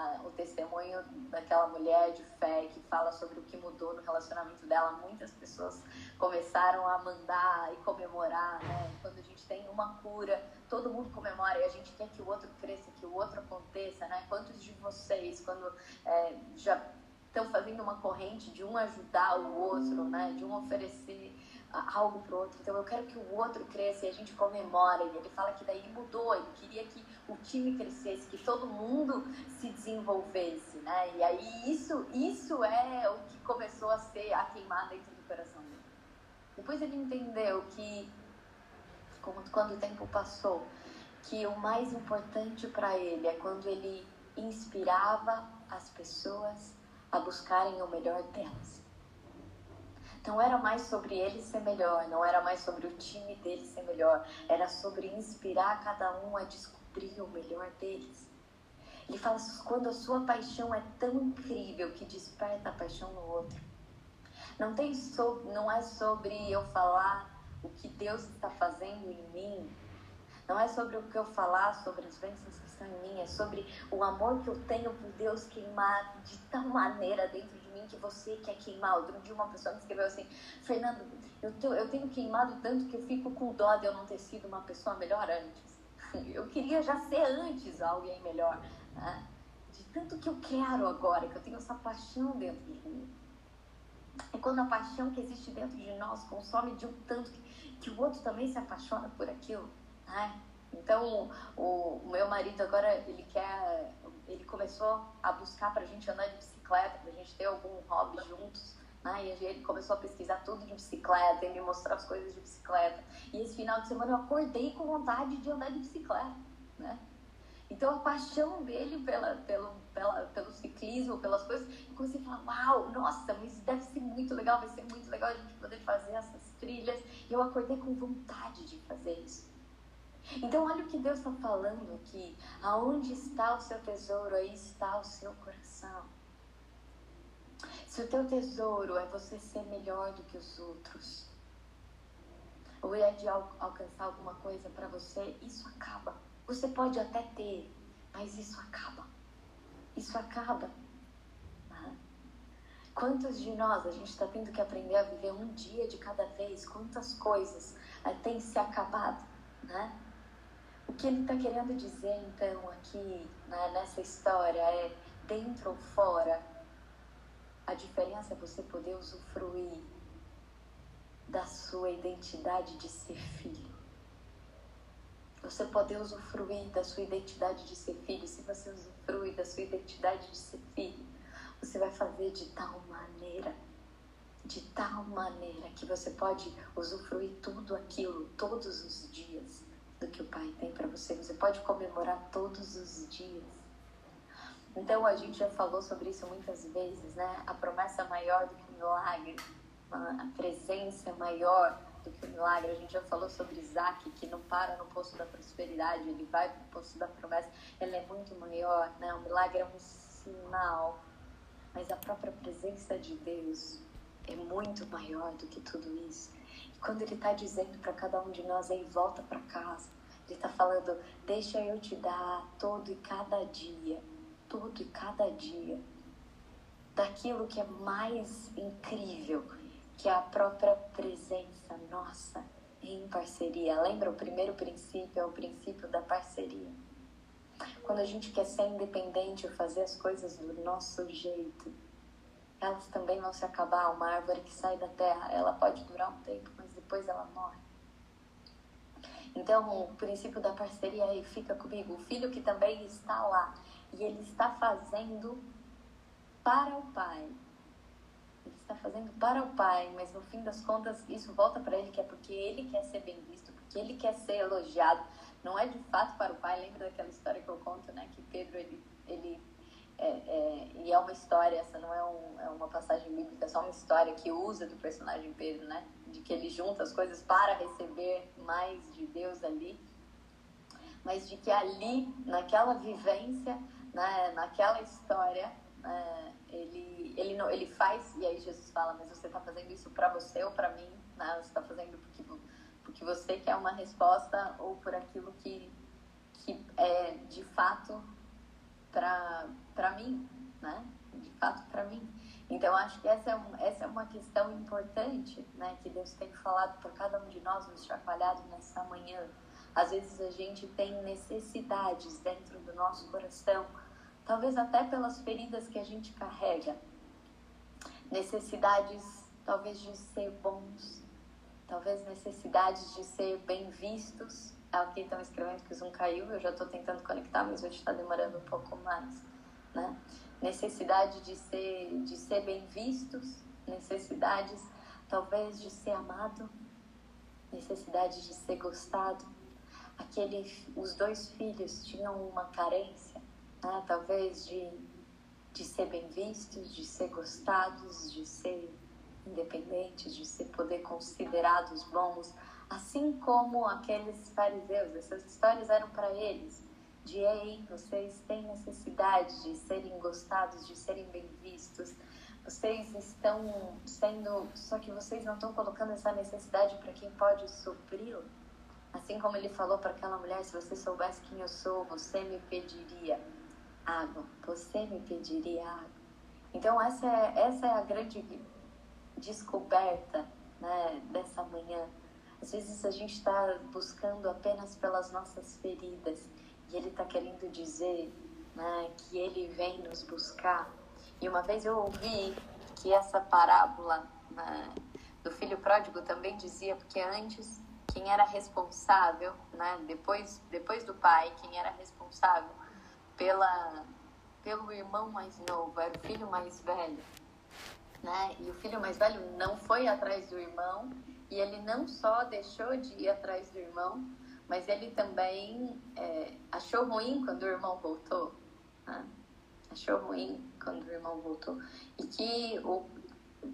ah, o testemunho daquela mulher de fé que fala sobre o que mudou no relacionamento dela. Muitas pessoas começaram a mandar e comemorar, né? Quando a gente tem uma cura, todo mundo comemora e a gente quer que o outro cresça, que o outro aconteça, né? Quantos de vocês, quando é, já estão fazendo uma corrente de um ajudar o outro, né? De um oferecer algo pro outro. Então eu quero que o outro cresça e a gente comemora. E ele fala que daí ele mudou, ele queria que o time crescesse, que todo mundo se desenvolvesse, né? E aí isso, isso é o que começou a ser a queimar dentro do coração dele. Depois ele entendeu que, como, quando o tempo passou, que o mais importante para ele é quando ele inspirava as pessoas a buscarem o melhor delas. Não era mais sobre ele ser melhor, não era mais sobre o time dele ser melhor, era sobre inspirar cada um a descobrir o melhor deles. Ele fala quando a sua paixão é tão incrível que desperta a paixão no outro. Não tem so, não é sobre eu falar o que Deus está fazendo em mim. Não é sobre o que eu falar sobre as bênçãos que estão em mim, é sobre o amor que eu tenho por Deus queimar de tal maneira dentro de que você quer queimar. Outro dia uma pessoa me escreveu assim, Fernando, eu, tô, eu tenho queimado tanto que eu fico com dó de eu não ter sido uma pessoa melhor antes. Eu queria já ser antes alguém melhor. Né? De tanto que eu quero agora, que eu tenho essa paixão dentro de mim. É quando a paixão que existe dentro de nós consome de um tanto que, que o outro também se apaixona por aquilo. Né? Então, o, o meu marido agora, ele quer, ele começou a buscar pra gente andar de bicicleta, pra gente ter algum hobby juntos. Né? E ele começou a pesquisar tudo de bicicleta e me mostrar as coisas de bicicleta. E esse final de semana eu acordei com vontade de andar de bicicleta, né? Então a paixão dele pela, pelo, pela, pelo ciclismo, pelas coisas, eu comecei a falar, uau, nossa, isso deve ser muito legal, vai ser muito legal a gente poder fazer essas trilhas. E eu acordei com vontade de fazer isso. Então, olha o que Deus está falando aqui. Aonde está o seu tesouro, aí está o seu coração. Se o teu tesouro é você ser melhor do que os outros, ou é de al alcançar alguma coisa para você, isso acaba. Você pode até ter, mas isso acaba. Isso acaba. Né? Quantos de nós a gente está tendo que aprender a viver um dia de cada vez? Quantas coisas eh, têm se acabado, né? O que ele está querendo dizer então aqui né, nessa história é dentro ou fora. A diferença é você poder usufruir da sua identidade de ser filho. Você poder usufruir da sua identidade de ser filho. Se você usufrui da sua identidade de ser filho, você vai fazer de tal maneira, de tal maneira que você pode usufruir tudo aquilo todos os dias do que o Pai tem para você. Você pode comemorar todos os dias. Então a gente já falou sobre isso muitas vezes, né? A promessa maior do que o milagre, a presença maior do que o milagre. A gente já falou sobre Isaac, que não para no posto da prosperidade, ele vai para o posto da promessa. Ele é muito maior, né? O milagre é um sinal, mas a própria presença de Deus é muito maior do que tudo isso. E quando ele está dizendo para cada um de nós aí, volta para casa, ele está falando, deixa eu te dar todo e cada dia, todo e cada dia, daquilo que é mais incrível que a própria presença nossa em parceria. Lembra o primeiro princípio? É o princípio da parceria. Quando a gente quer ser independente e fazer as coisas do nosso jeito, elas também vão se acabar. Uma árvore que sai da terra, ela pode durar um tempo, mas depois ela morre. Então, o princípio da parceria aí fica comigo. O filho que também está lá e ele está fazendo para o pai ele está fazendo para o pai, mas no fim das contas isso volta para ele que é porque ele quer ser bem visto, porque ele quer ser elogiado, não é de fato para o pai. Lembra daquela história que eu conto, né? Que Pedro ele, ele é, é, e é uma história, essa não é, um, é uma passagem bíblica, é só uma história que usa do personagem Pedro, né? De que ele junta as coisas para receber mais de Deus ali, mas de que ali, naquela vivência, né, naquela história, né, ele, ele, não, ele faz, e aí Jesus fala, mas você está fazendo isso para você ou para mim? Né? Você está fazendo porque, porque você quer uma resposta ou por aquilo que, que é de fato para mim, né? De fato para mim. Então, acho que essa é, um, essa é uma questão importante, né? Que Deus tem falado para cada um de nós, nos chacoalhado nessa manhã. Às vezes a gente tem necessidades dentro do nosso coração talvez até pelas feridas que a gente carrega, necessidades talvez de ser bons, talvez necessidades de ser bem vistos. Aqui estão escrevendo que o Zoom caiu, eu já estou tentando conectar, mas hoje está demorando um pouco mais. Né? Necessidade de ser, de ser bem vistos, necessidades talvez de ser amado, necessidade de ser gostado. Aquele, os dois filhos tinham uma carência né? talvez de, de ser bem vistos, de ser gostados, de ser independentes, de ser poder considerados bons, assim como aqueles fariseus. Essas histórias eram para eles de ei, vocês têm necessidade de serem gostados, de serem bem vistos. Vocês estão sendo, só que vocês não estão colocando essa necessidade para quem pode supri-lo. Assim como ele falou para aquela mulher, se você soubesse quem eu sou, você me pediria água. Você me pediria água. Então, essa é, essa é a grande descoberta né, dessa manhã. Às vezes a gente está buscando apenas pelas nossas feridas e Ele está querendo dizer né, que Ele vem nos buscar. E uma vez eu ouvi que essa parábola né, do filho pródigo também dizia, porque antes quem era responsável, né, depois, depois do pai, quem era responsável pela, pelo irmão mais novo, era o filho mais velho. Né? E o filho mais velho não foi atrás do irmão, e ele não só deixou de ir atrás do irmão, mas ele também é, achou ruim quando o irmão voltou. Né? Achou ruim quando o irmão voltou. E que o,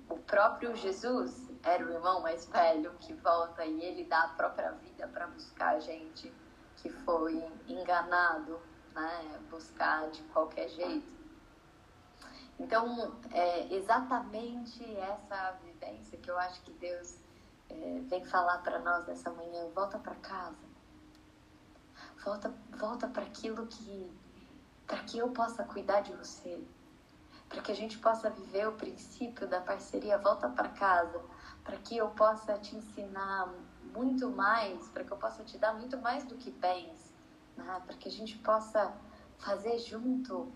o próprio Jesus era o irmão mais velho que volta e ele dá a própria vida para buscar a gente que foi enganado né? buscar de qualquer jeito. Então, é exatamente essa vivência que eu acho que Deus é, vem falar para nós nessa manhã: volta para casa. Volta, volta para aquilo que para que eu possa cuidar de você, para que a gente possa viver o princípio da parceria volta para casa, para que eu possa te ensinar muito mais, para que eu possa te dar muito mais do que bens, né? para que a gente possa fazer junto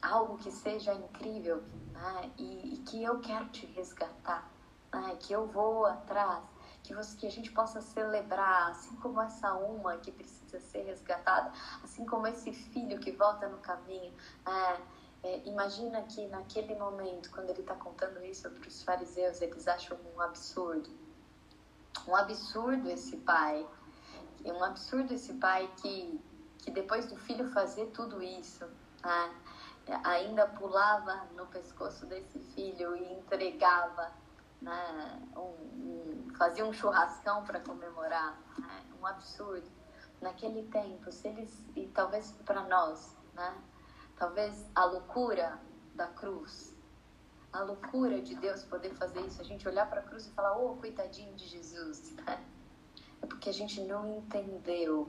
algo que seja incrível né? e, e, que eu quero te resgatar, né? que eu vou atrás, que, você, que a gente possa celebrar, assim como essa uma que precisa ser resgatada, assim como esse filho que volta no caminho. É, é, imagina que naquele momento, quando ele está contando isso para os fariseus, eles acham um absurdo. Um absurdo esse pai. Um absurdo esse pai que, que depois do filho fazer tudo isso, né, ainda pulava no pescoço desse filho e entregava né, um, um, fazia um churrascão para comemorar, né, um absurdo. Naquele tempo, se eles, e talvez para nós, né, talvez a loucura da cruz, a loucura de Deus poder fazer isso, a gente olhar para a cruz e falar, oh, coitadinho de Jesus, né? É porque a gente não entendeu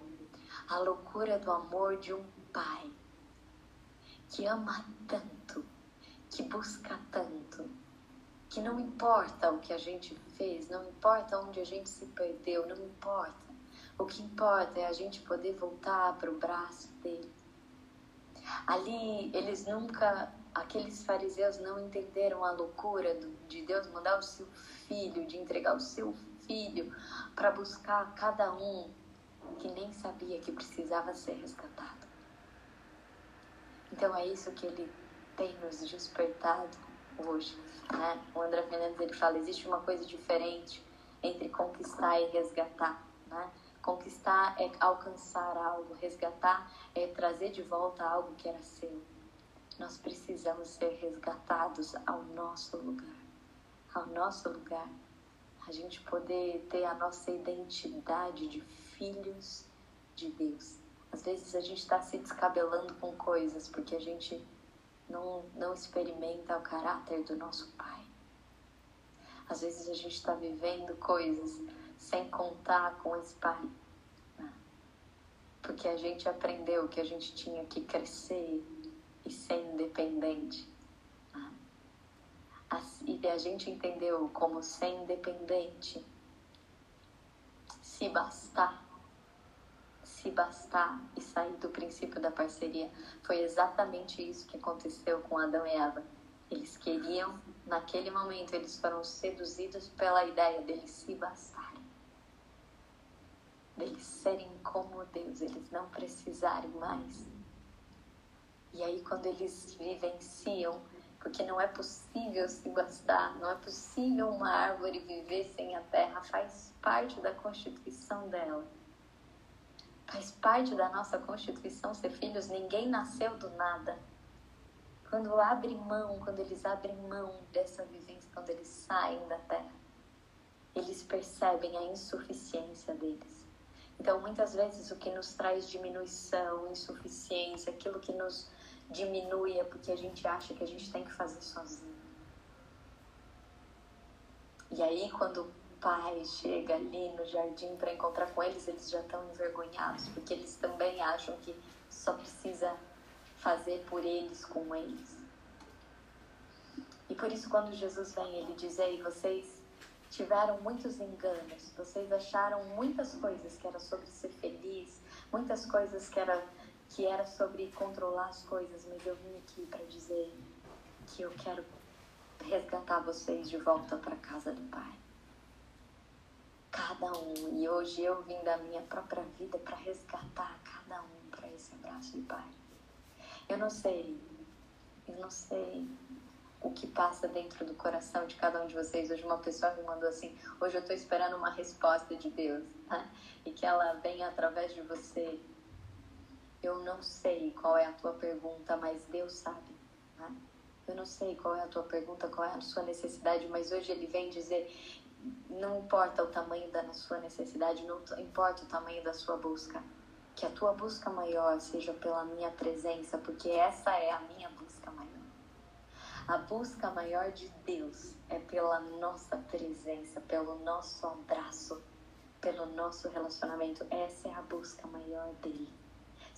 a loucura do amor de um pai que ama tanto, que busca tanto, que não importa o que a gente fez, não importa onde a gente se perdeu, não importa. O que importa é a gente poder voltar para o braço dele. Ali, eles nunca, aqueles fariseus não entenderam a loucura de Deus mandar o seu filho, de entregar o seu para buscar cada um que nem sabia que precisava ser resgatado. Então é isso que ele tem nos despertado hoje. Né? O André Fernandes ele fala existe uma coisa diferente entre conquistar e resgatar. Né? Conquistar é alcançar algo, resgatar é trazer de volta algo que era seu. Nós precisamos ser resgatados ao nosso lugar, ao nosso lugar. A gente poder ter a nossa identidade de filhos de Deus. Às vezes a gente está se descabelando com coisas porque a gente não, não experimenta o caráter do nosso Pai. Às vezes a gente está vivendo coisas sem contar com esse Pai. Porque a gente aprendeu que a gente tinha que crescer e ser independente. Né? E a gente entendeu como ser independente, se bastar se bastar e sair do princípio da parceria. Foi exatamente isso que aconteceu com Adão e Eva. Eles queriam, naquele momento, eles foram seduzidos pela ideia deles se bastarem. Deles serem como Deus, eles não precisarem mais. E aí, quando eles vivenciam, porque não é possível se bastar, não é possível uma árvore viver sem a terra, faz parte da constituição dela Faz parte da nossa constituição ser filhos, ninguém nasceu do nada. Quando abre mão, quando eles abrem mão dessa vivência, quando eles saem da terra, eles percebem a insuficiência deles. Então, muitas vezes, o que nos traz diminuição, insuficiência, aquilo que nos diminui é porque a gente acha que a gente tem que fazer sozinho. E aí, quando pai chega ali no jardim para encontrar com eles, eles já estão envergonhados, porque eles também acham que só precisa fazer por eles com eles. E por isso, quando Jesus vem, ele diz: Ei, vocês tiveram muitos enganos, vocês acharam muitas coisas que era sobre ser feliz, muitas coisas que era, que era sobre controlar as coisas, mas eu vim aqui para dizer que eu quero resgatar vocês de volta para casa do Pai cada um. E hoje eu vim da minha própria vida para resgatar cada um para esse abraço de Pai. Eu não sei, eu não sei o que passa dentro do coração de cada um de vocês. Hoje uma pessoa me mandou assim, hoje eu estou esperando uma resposta de Deus, né? E que ela venha através de você. Eu não sei qual é a tua pergunta, mas Deus sabe, né? Eu não sei qual é a tua pergunta, qual é a sua necessidade, mas hoje ele vem dizer: não importa o tamanho da sua necessidade, não importa o tamanho da sua busca. Que a tua busca maior seja pela minha presença, porque essa é a minha busca maior. A busca maior de Deus é pela nossa presença, pelo nosso abraço, pelo nosso relacionamento. Essa é a busca maior dele.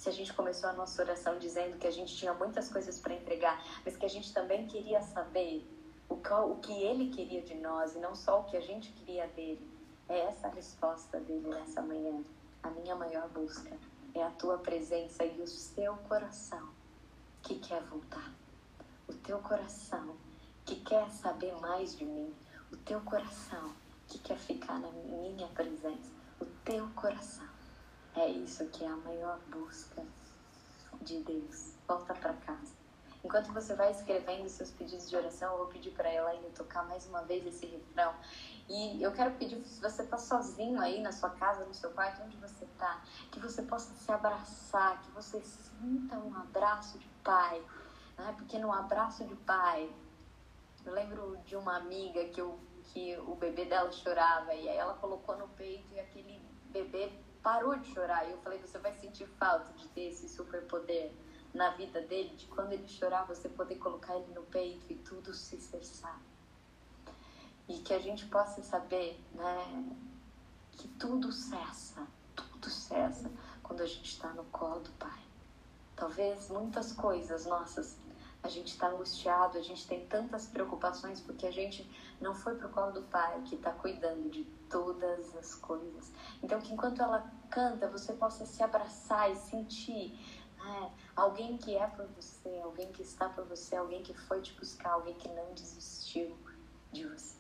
Se a gente começou a nossa oração dizendo que a gente tinha muitas coisas para entregar, mas que a gente também queria saber o que, o que ele queria de nós e não só o que a gente queria dele, é essa a resposta dele nessa manhã. A minha maior busca é a tua presença e o seu coração que quer voltar. O teu coração que quer saber mais de mim. O teu coração que quer ficar na minha presença. O teu coração. É isso que é a maior busca de Deus. Volta para casa. Enquanto você vai escrevendo seus pedidos de oração, eu vou pedir para Elaine tocar mais uma vez esse refrão. E eu quero pedir, se você está sozinho aí na sua casa, no seu quarto, onde você está, que você possa se abraçar, que você sinta um abraço de pai. Né? Porque no abraço de pai, eu lembro de uma amiga que, eu, que o bebê dela chorava e aí ela colocou no peito e aquele bebê parou de chorar. E eu falei, você vai sentir falta de ter esse superpoder na vida dele, de quando ele chorar, você poder colocar ele no peito e tudo se cessar. E que a gente possa saber, né, que tudo cessa, tudo cessa quando a gente está no colo do Pai. Talvez muitas coisas nossas a gente está angustiado, a gente tem tantas preocupações porque a gente não foi pro colo do Pai que está cuidando de todas as coisas. Então que enquanto ela canta você possa se abraçar e sentir né, alguém que é por você, alguém que está por você, alguém que foi te buscar, alguém que não desistiu de você.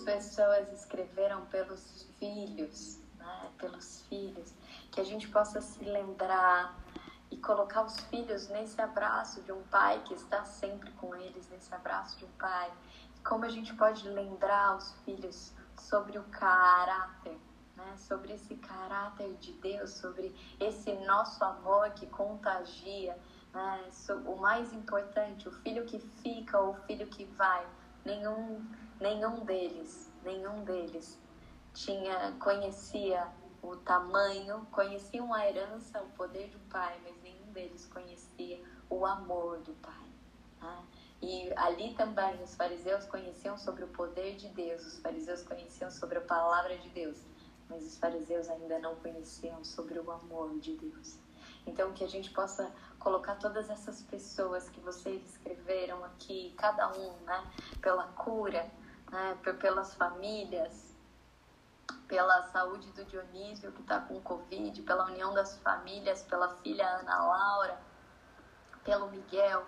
Pessoas escreveram pelos filhos, né? pelos filhos, que a gente possa se lembrar e colocar os filhos nesse abraço de um pai que está sempre com eles, nesse abraço de um pai. Como a gente pode lembrar os filhos sobre o caráter, né? sobre esse caráter de Deus, sobre esse nosso amor que contagia. Né? O mais importante, o filho que fica ou o filho que vai, nenhum nenhum deles, nenhum deles tinha conhecia o tamanho, conheciam a herança, o poder do pai, mas nenhum deles conhecia o amor do pai. Né? E ali também os fariseus conheciam sobre o poder de Deus, os fariseus conheciam sobre a palavra de Deus, mas os fariseus ainda não conheciam sobre o amor de Deus. Então, que a gente possa colocar todas essas pessoas que vocês escreveram aqui, cada um, né, pela cura, né, pelas famílias, pela saúde do Dionísio que está com Covid, pela união das famílias, pela filha Ana Laura, pelo Miguel,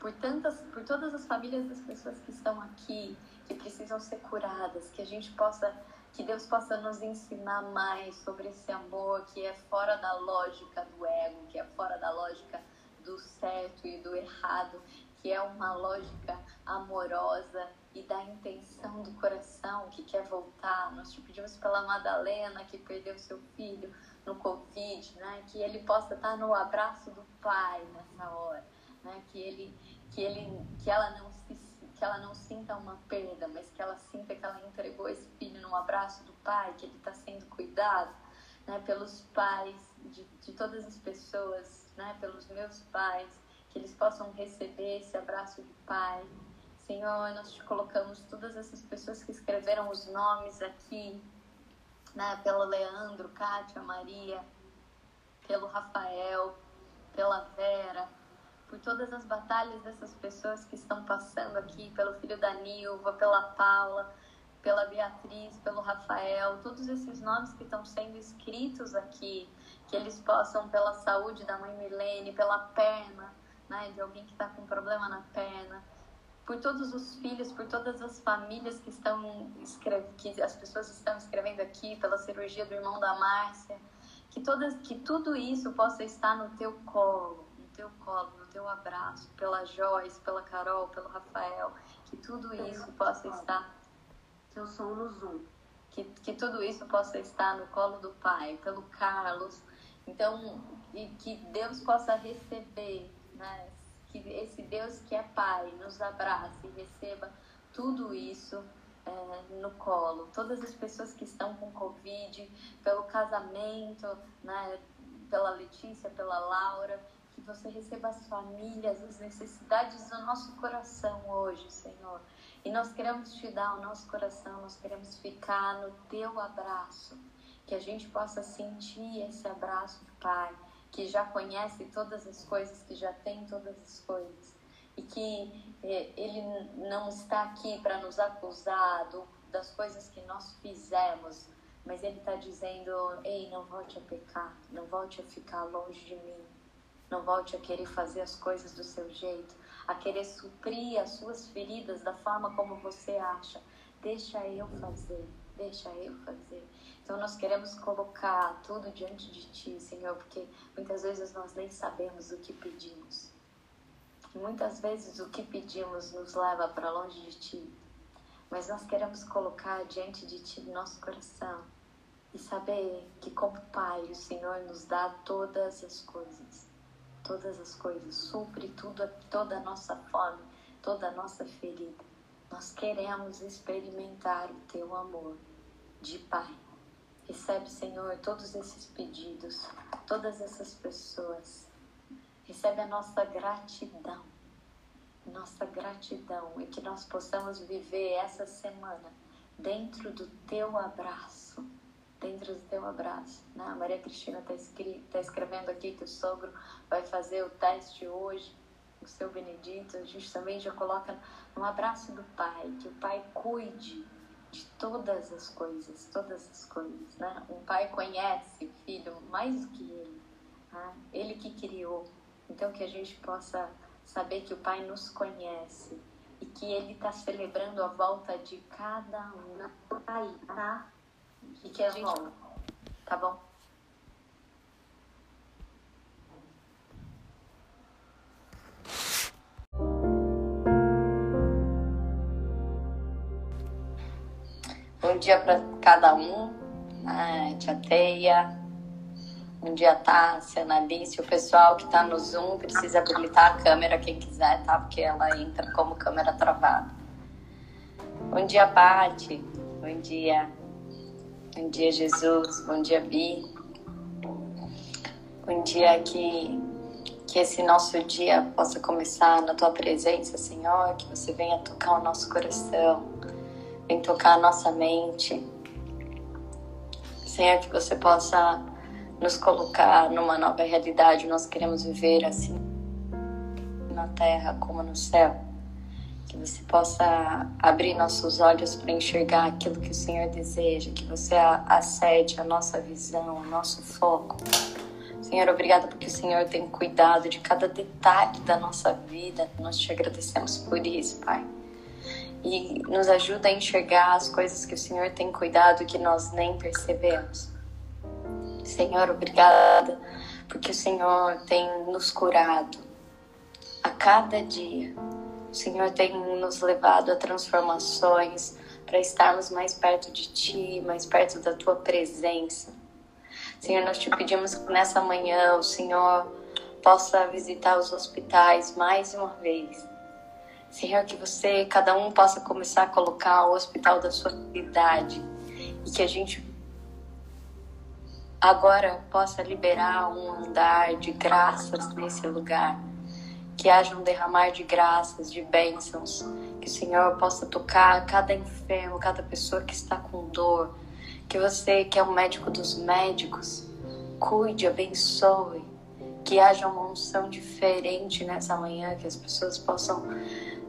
por tantas, por todas as famílias das pessoas que estão aqui, que precisam ser curadas, que a gente possa, que Deus possa nos ensinar mais sobre esse amor que é fora da lógica do ego, que é fora da lógica do certo e do errado, que é uma lógica amorosa e da intenção do coração que quer voltar. Nós te pedimos pela Madalena que perdeu seu filho no Covid, né? Que ele possa estar no abraço do Pai nessa hora, né? Que ele, que ele, que ela não se, que ela não sinta uma perda, mas que ela sinta que ela entregou esse filho no abraço do Pai, que ele está sendo cuidado, né? Pelos pais de, de todas as pessoas, né? Pelos meus pais, que eles possam receber esse abraço do Pai. Senhor, nós te colocamos todas essas pessoas que escreveram os nomes aqui, né, pelo Leandro, Kátia, Maria, pelo Rafael, pela Vera, por todas as batalhas dessas pessoas que estão passando aqui, pelo filho da Nilva, pela Paula, pela Beatriz, pelo Rafael, todos esses nomes que estão sendo escritos aqui, que eles possam, pela saúde da mãe Milene, pela perna, né, de alguém que está com problema na perna, por todos os filhos, por todas as famílias que estão que as pessoas estão escrevendo aqui, pela cirurgia do irmão da Márcia, que todas que tudo isso possa estar no teu colo, no teu colo, no teu abraço, pela Joyce, pela Carol, pelo Rafael, que tudo isso possa estar seu som no Zoom. Que, que tudo isso possa estar no colo do Pai, pelo Carlos. Então, e que Deus possa receber, né? Que esse Deus que é Pai nos abrace e receba tudo isso é, no colo. Todas as pessoas que estão com Covid, pelo casamento, né, pela Letícia, pela Laura, que você receba as famílias, as necessidades do nosso coração hoje, Senhor. E nós queremos te dar o nosso coração, nós queremos ficar no teu abraço, que a gente possa sentir esse abraço do Pai que já conhece todas as coisas, que já tem todas as coisas. E que eh, ele não está aqui para nos acusar do, das coisas que nós fizemos, mas ele está dizendo: ei, não volte a pecar, não volte a ficar longe de mim, não volte a querer fazer as coisas do seu jeito, a querer suprir as suas feridas da forma como você acha. Deixa eu fazer, deixa eu fazer. Então nós queremos colocar tudo diante de Ti, Senhor, porque muitas vezes nós nem sabemos o que pedimos. Muitas vezes o que pedimos nos leva para longe de Ti. Mas nós queremos colocar diante de Ti nosso coração e saber que, como Pai, o Senhor nos dá todas as coisas. Todas as coisas, supre tudo, toda a nossa fome, toda a nossa ferida. Nós queremos experimentar o Teu amor de Pai. Recebe, Senhor, todos esses pedidos, todas essas pessoas. Recebe a nossa gratidão, nossa gratidão e que nós possamos viver essa semana dentro do teu abraço, dentro do teu abraço. Né? A Maria Cristina está tá escrevendo aqui que o sogro vai fazer o teste hoje, o seu Benedito. A gente também já coloca no abraço do Pai, que o Pai cuide de todas as coisas, todas as coisas, né? Um pai conhece o filho mais do que ele, né? ele que criou. Então que a gente possa saber que o pai nos conhece e que ele está celebrando a volta de cada um. Aí, tá? E que a gente, tá bom? Bom dia para cada um, né? Tia Teia, bom dia Tássia, Analice, o pessoal que está no Zoom precisa habilitar a câmera, quem quiser, tá? Porque ela entra como câmera travada. Bom dia, Pati, bom dia, bom dia, Jesus, bom dia, Bi. Bom dia que, que esse nosso dia possa começar na tua presença, Senhor, que você venha tocar o nosso coração em tocar a nossa mente. Senhor, que você possa nos colocar numa nova realidade. Nós queremos viver assim na terra como no céu. Que você possa abrir nossos olhos para enxergar aquilo que o Senhor deseja, que você acede a nossa visão, o nosso foco. Senhor, obrigada porque o Senhor tem cuidado de cada detalhe da nossa vida. Nós te agradecemos por isso, Pai. E nos ajuda a enxergar as coisas que o Senhor tem cuidado que nós nem percebemos. Senhor, obrigada, porque o Senhor tem nos curado a cada dia. O Senhor tem nos levado a transformações para estarmos mais perto de Ti, mais perto da Tua presença. Senhor, nós te pedimos que nessa manhã o Senhor possa visitar os hospitais mais uma vez. Senhor, que você, cada um possa começar a colocar o hospital da sua cidade e que a gente agora possa liberar um andar de graças nesse lugar. Que haja um derramar de graças, de bênçãos. Que o Senhor possa tocar cada enfermo, cada pessoa que está com dor. Que você, que é o médico dos médicos, cuide, abençoe. Que haja uma unção diferente nessa manhã, que as pessoas possam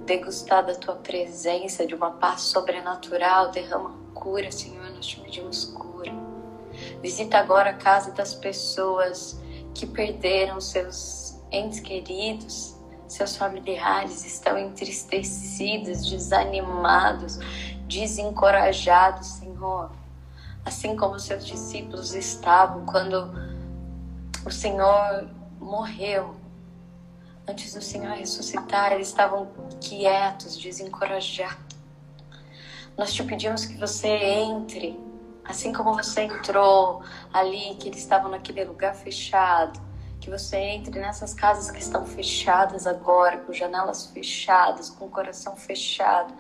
degustar da tua presença, de uma paz sobrenatural. Derrama cura, Senhor, nós te pedimos cura. Visita agora a casa das pessoas que perderam seus entes queridos, seus familiares, estão entristecidos, desanimados, desencorajados, Senhor. Assim como seus discípulos estavam quando o Senhor morreu. Antes do Senhor ressuscitar, eles estavam quietos, desencorajados. Nós te pedimos que você entre Assim como você entrou ali, que eles estavam naquele lugar fechado, que você entre nessas casas que estão fechadas agora, com janelas fechadas, com o coração fechado,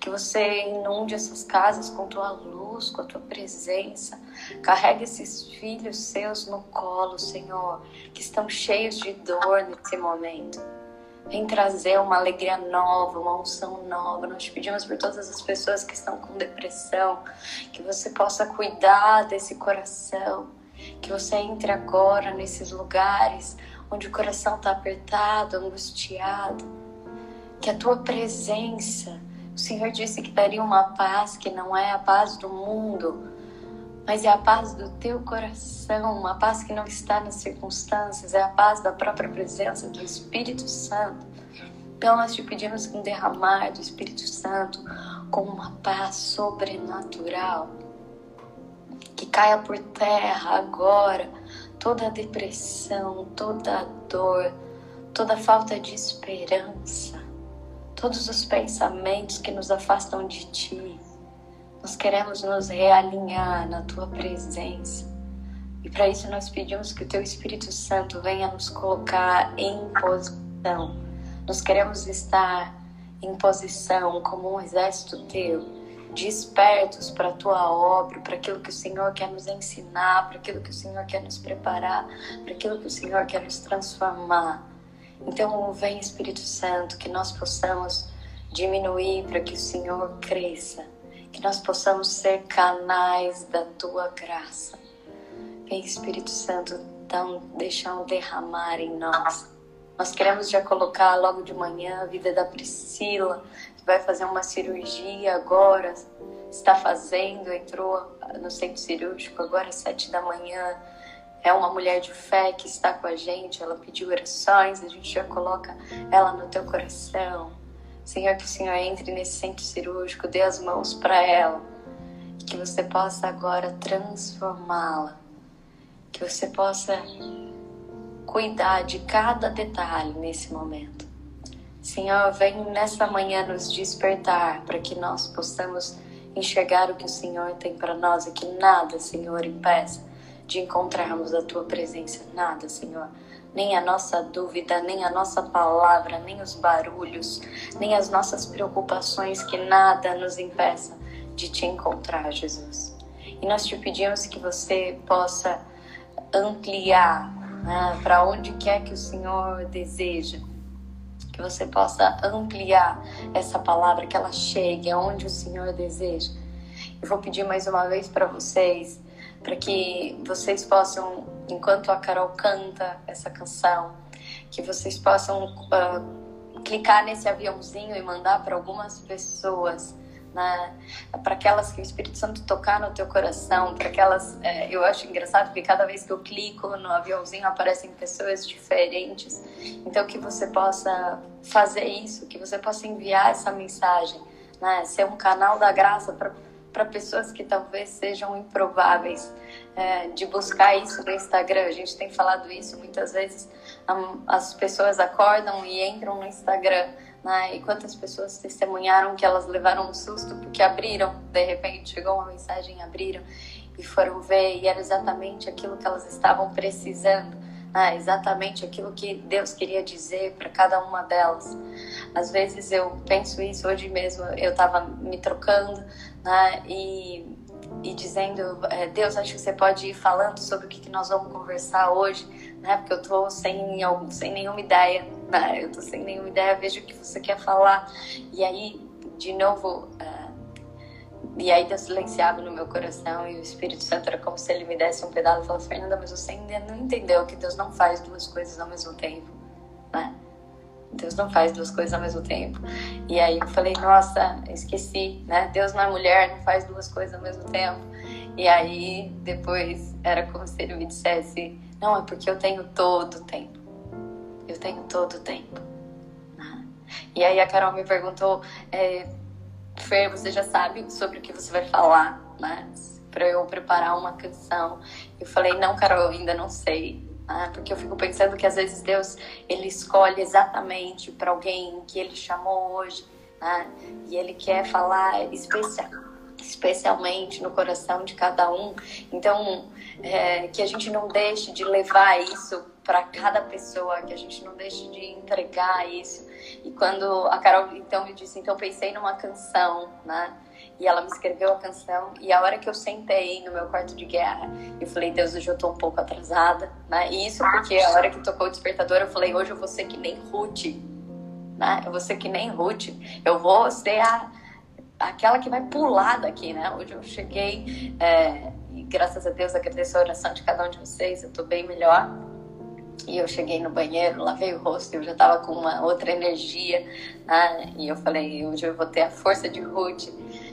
que você inunde essas casas com tua luz, com a tua presença. Carregue esses filhos seus no colo, Senhor, que estão cheios de dor nesse momento. Vem trazer uma alegria nova, uma unção nova. Nós te pedimos por todas as pessoas que estão com depressão, que você possa cuidar desse coração, que você entre agora nesses lugares onde o coração está apertado, angustiado, que a tua presença, o Senhor disse que daria uma paz que não é a paz do mundo, mas é a paz do teu coração, uma paz que não está nas circunstâncias, é a paz da própria presença do Espírito Santo. Então nós te pedimos um derramar do Espírito Santo com uma paz sobrenatural. Que caia por terra agora toda a depressão, toda a dor, toda a falta de esperança, todos os pensamentos que nos afastam de ti nós queremos nos realinhar na tua presença. E para isso nós pedimos que o teu Espírito Santo venha nos colocar em posição. Nós queremos estar em posição como um exército teu, despertos para a tua obra, para aquilo que o Senhor quer nos ensinar, para aquilo que o Senhor quer nos preparar, para aquilo que o Senhor quer nos transformar. Então, vem Espírito Santo, que nós possamos diminuir para que o Senhor cresça que nós possamos ser canais da tua graça. Vem, Espírito Santo, então, deixar um derramar em nós. Nós queremos já colocar logo de manhã a vida da Priscila, vai fazer uma cirurgia agora, está fazendo, entrou no centro cirúrgico agora às sete da manhã. É uma mulher de fé que está com a gente, ela pediu orações, a gente já coloca ela no teu coração. Senhor, que o Senhor entre nesse centro cirúrgico, dê as mãos para ela, que você possa agora transformá-la, que você possa cuidar de cada detalhe nesse momento. Senhor, vem nessa manhã nos despertar para que nós possamos enxergar o que o Senhor tem para nós e que nada, Senhor, impeça de encontrarmos a tua presença. Nada, Senhor nem a nossa dúvida, nem a nossa palavra, nem os barulhos, nem as nossas preocupações, que nada nos impeça de te encontrar, Jesus. E nós te pedimos que você possa ampliar né, para onde quer que o Senhor deseja. Que você possa ampliar essa palavra, que ela chegue aonde o Senhor deseja. Eu vou pedir mais uma vez para vocês, para que vocês possam enquanto a Carol canta essa canção, que vocês possam uh, clicar nesse aviãozinho e mandar para algumas pessoas, né? para aquelas que o Espírito Santo tocar no teu coração, para aquelas. É, eu acho engraçado que cada vez que eu clico no aviãozinho aparecem pessoas diferentes. Então, que você possa fazer isso, que você possa enviar essa mensagem né? Ser um canal da graça para pessoas que talvez sejam improváveis. É, de buscar isso no Instagram. A gente tem falado isso muitas vezes. As pessoas acordam e entram no Instagram. Né? E quantas pessoas testemunharam que elas levaram um susto porque abriram, de repente chegou uma mensagem, abriram e foram ver e era exatamente aquilo que elas estavam precisando. Né? Exatamente aquilo que Deus queria dizer para cada uma delas. Às vezes eu penso isso, hoje mesmo eu estava me trocando né? e, e dizendo: é, Deus, acho que você pode ir falando sobre o que, que nós vamos conversar hoje, né? porque eu estou sem, sem nenhuma ideia. Né? Eu estou sem nenhuma ideia, vejo o que você quer falar. E aí, de novo. Uh, e aí Deus silenciava no meu coração e o Espírito Santo era como se ele me desse um pedaço e falasse, Fernanda, mas você ainda não entendeu que Deus não faz duas coisas ao mesmo tempo, né? Deus não faz duas coisas ao mesmo tempo. E aí eu falei, nossa, esqueci, né? Deus não é mulher, não faz duas coisas ao mesmo tempo. E aí depois era como se ele me dissesse, não, é porque eu tenho todo o tempo. Eu tenho todo o tempo. Né? E aí a Carol me perguntou, é, Fer, você já sabe sobre o que você vai falar, né? Para eu preparar uma canção. Eu falei, não, Carol, eu ainda não sei. Né? Porque eu fico pensando que às vezes Deus ele escolhe exatamente para alguém que ele chamou hoje, né? E ele quer falar especial, especialmente no coração de cada um. Então, é, que a gente não deixe de levar isso para cada pessoa, que a gente não deixe de entregar isso e quando a Carol então me disse, então pensei numa canção, né? E ela me escreveu a canção. E a hora que eu sentei no meu quarto de guerra, eu falei, Deus, hoje eu tô um pouco atrasada, né? E isso porque a hora que tocou o despertador, eu falei, hoje eu vou ser que nem Ruth, né? Eu vou ser que nem Ruth. Eu vou ser a, aquela que vai pular daqui, né? Hoje eu cheguei, é, e graças a Deus agradeço a oração de cada um de vocês, eu tô bem melhor. E eu cheguei no banheiro, lavei o rosto, eu já tava com uma outra energia, né? E eu falei, hoje eu vou ter a força de Ruth.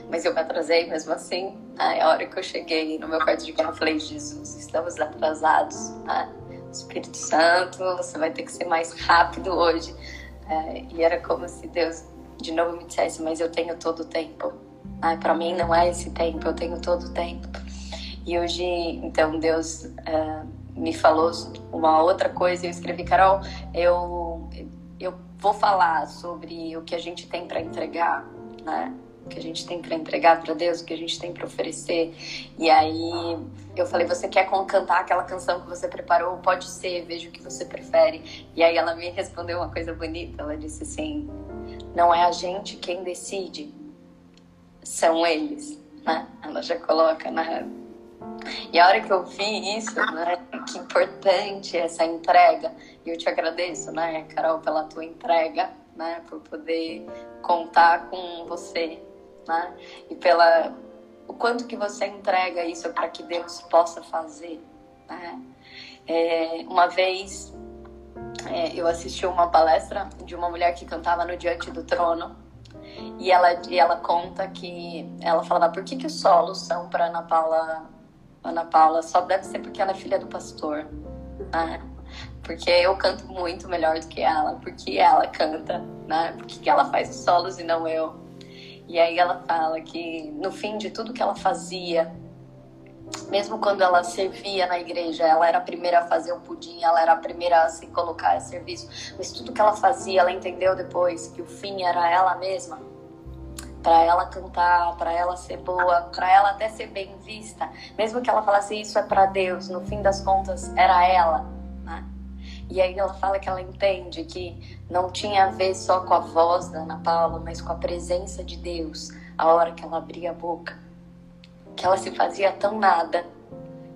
Mas eu me atrasei mesmo assim. Né? A hora que eu cheguei no meu quarto de guerra, eu falei, Jesus, estamos atrasados. Né? Espírito Santo, você vai ter que ser mais rápido hoje. É, e era como se Deus de novo me dissesse, mas eu tenho todo o tempo. Né? Para mim não é esse tempo, eu tenho todo o tempo. E hoje, então, Deus... Uh, me falou uma outra coisa. Eu escrevi, Carol, eu, eu vou falar sobre o que a gente tem para entregar, né? O que a gente tem para entregar para Deus, o que a gente tem para oferecer. E aí eu falei, você quer cantar aquela canção que você preparou? Pode ser, veja o que você prefere. E aí ela me respondeu uma coisa bonita. Ela disse assim: não é a gente quem decide, são eles, né? Ela já coloca na e a hora que eu vi isso, né, que importante essa entrega, e eu te agradeço, né, Carol, pela tua entrega, né, por poder contar com você, né, e pela o quanto que você entrega isso para que Deus possa fazer, né. É, uma vez é, eu assisti uma palestra de uma mulher que cantava no Diante do Trono, e ela, e ela conta que ela falava por que, que os solos são para Ana Paula Ana Paula, só deve ser porque ela é filha do pastor. Né? Porque eu canto muito melhor do que ela, porque ela canta, né? Porque ela faz os solos e não eu. E aí ela fala que no fim de tudo que ela fazia, mesmo quando ela servia na igreja, ela era a primeira a fazer o pudim, ela era a primeira a se colocar a serviço, mas tudo que ela fazia, ela entendeu depois que o fim era ela mesma para ela cantar, para ela ser boa, para ela até ser bem vista, mesmo que ela falasse isso é para Deus, no fim das contas era ela. Né? E aí ela fala que ela entende que não tinha a ver só com a voz da Ana Paula, mas com a presença de Deus, a hora que ela abria a boca, que ela se fazia tão nada,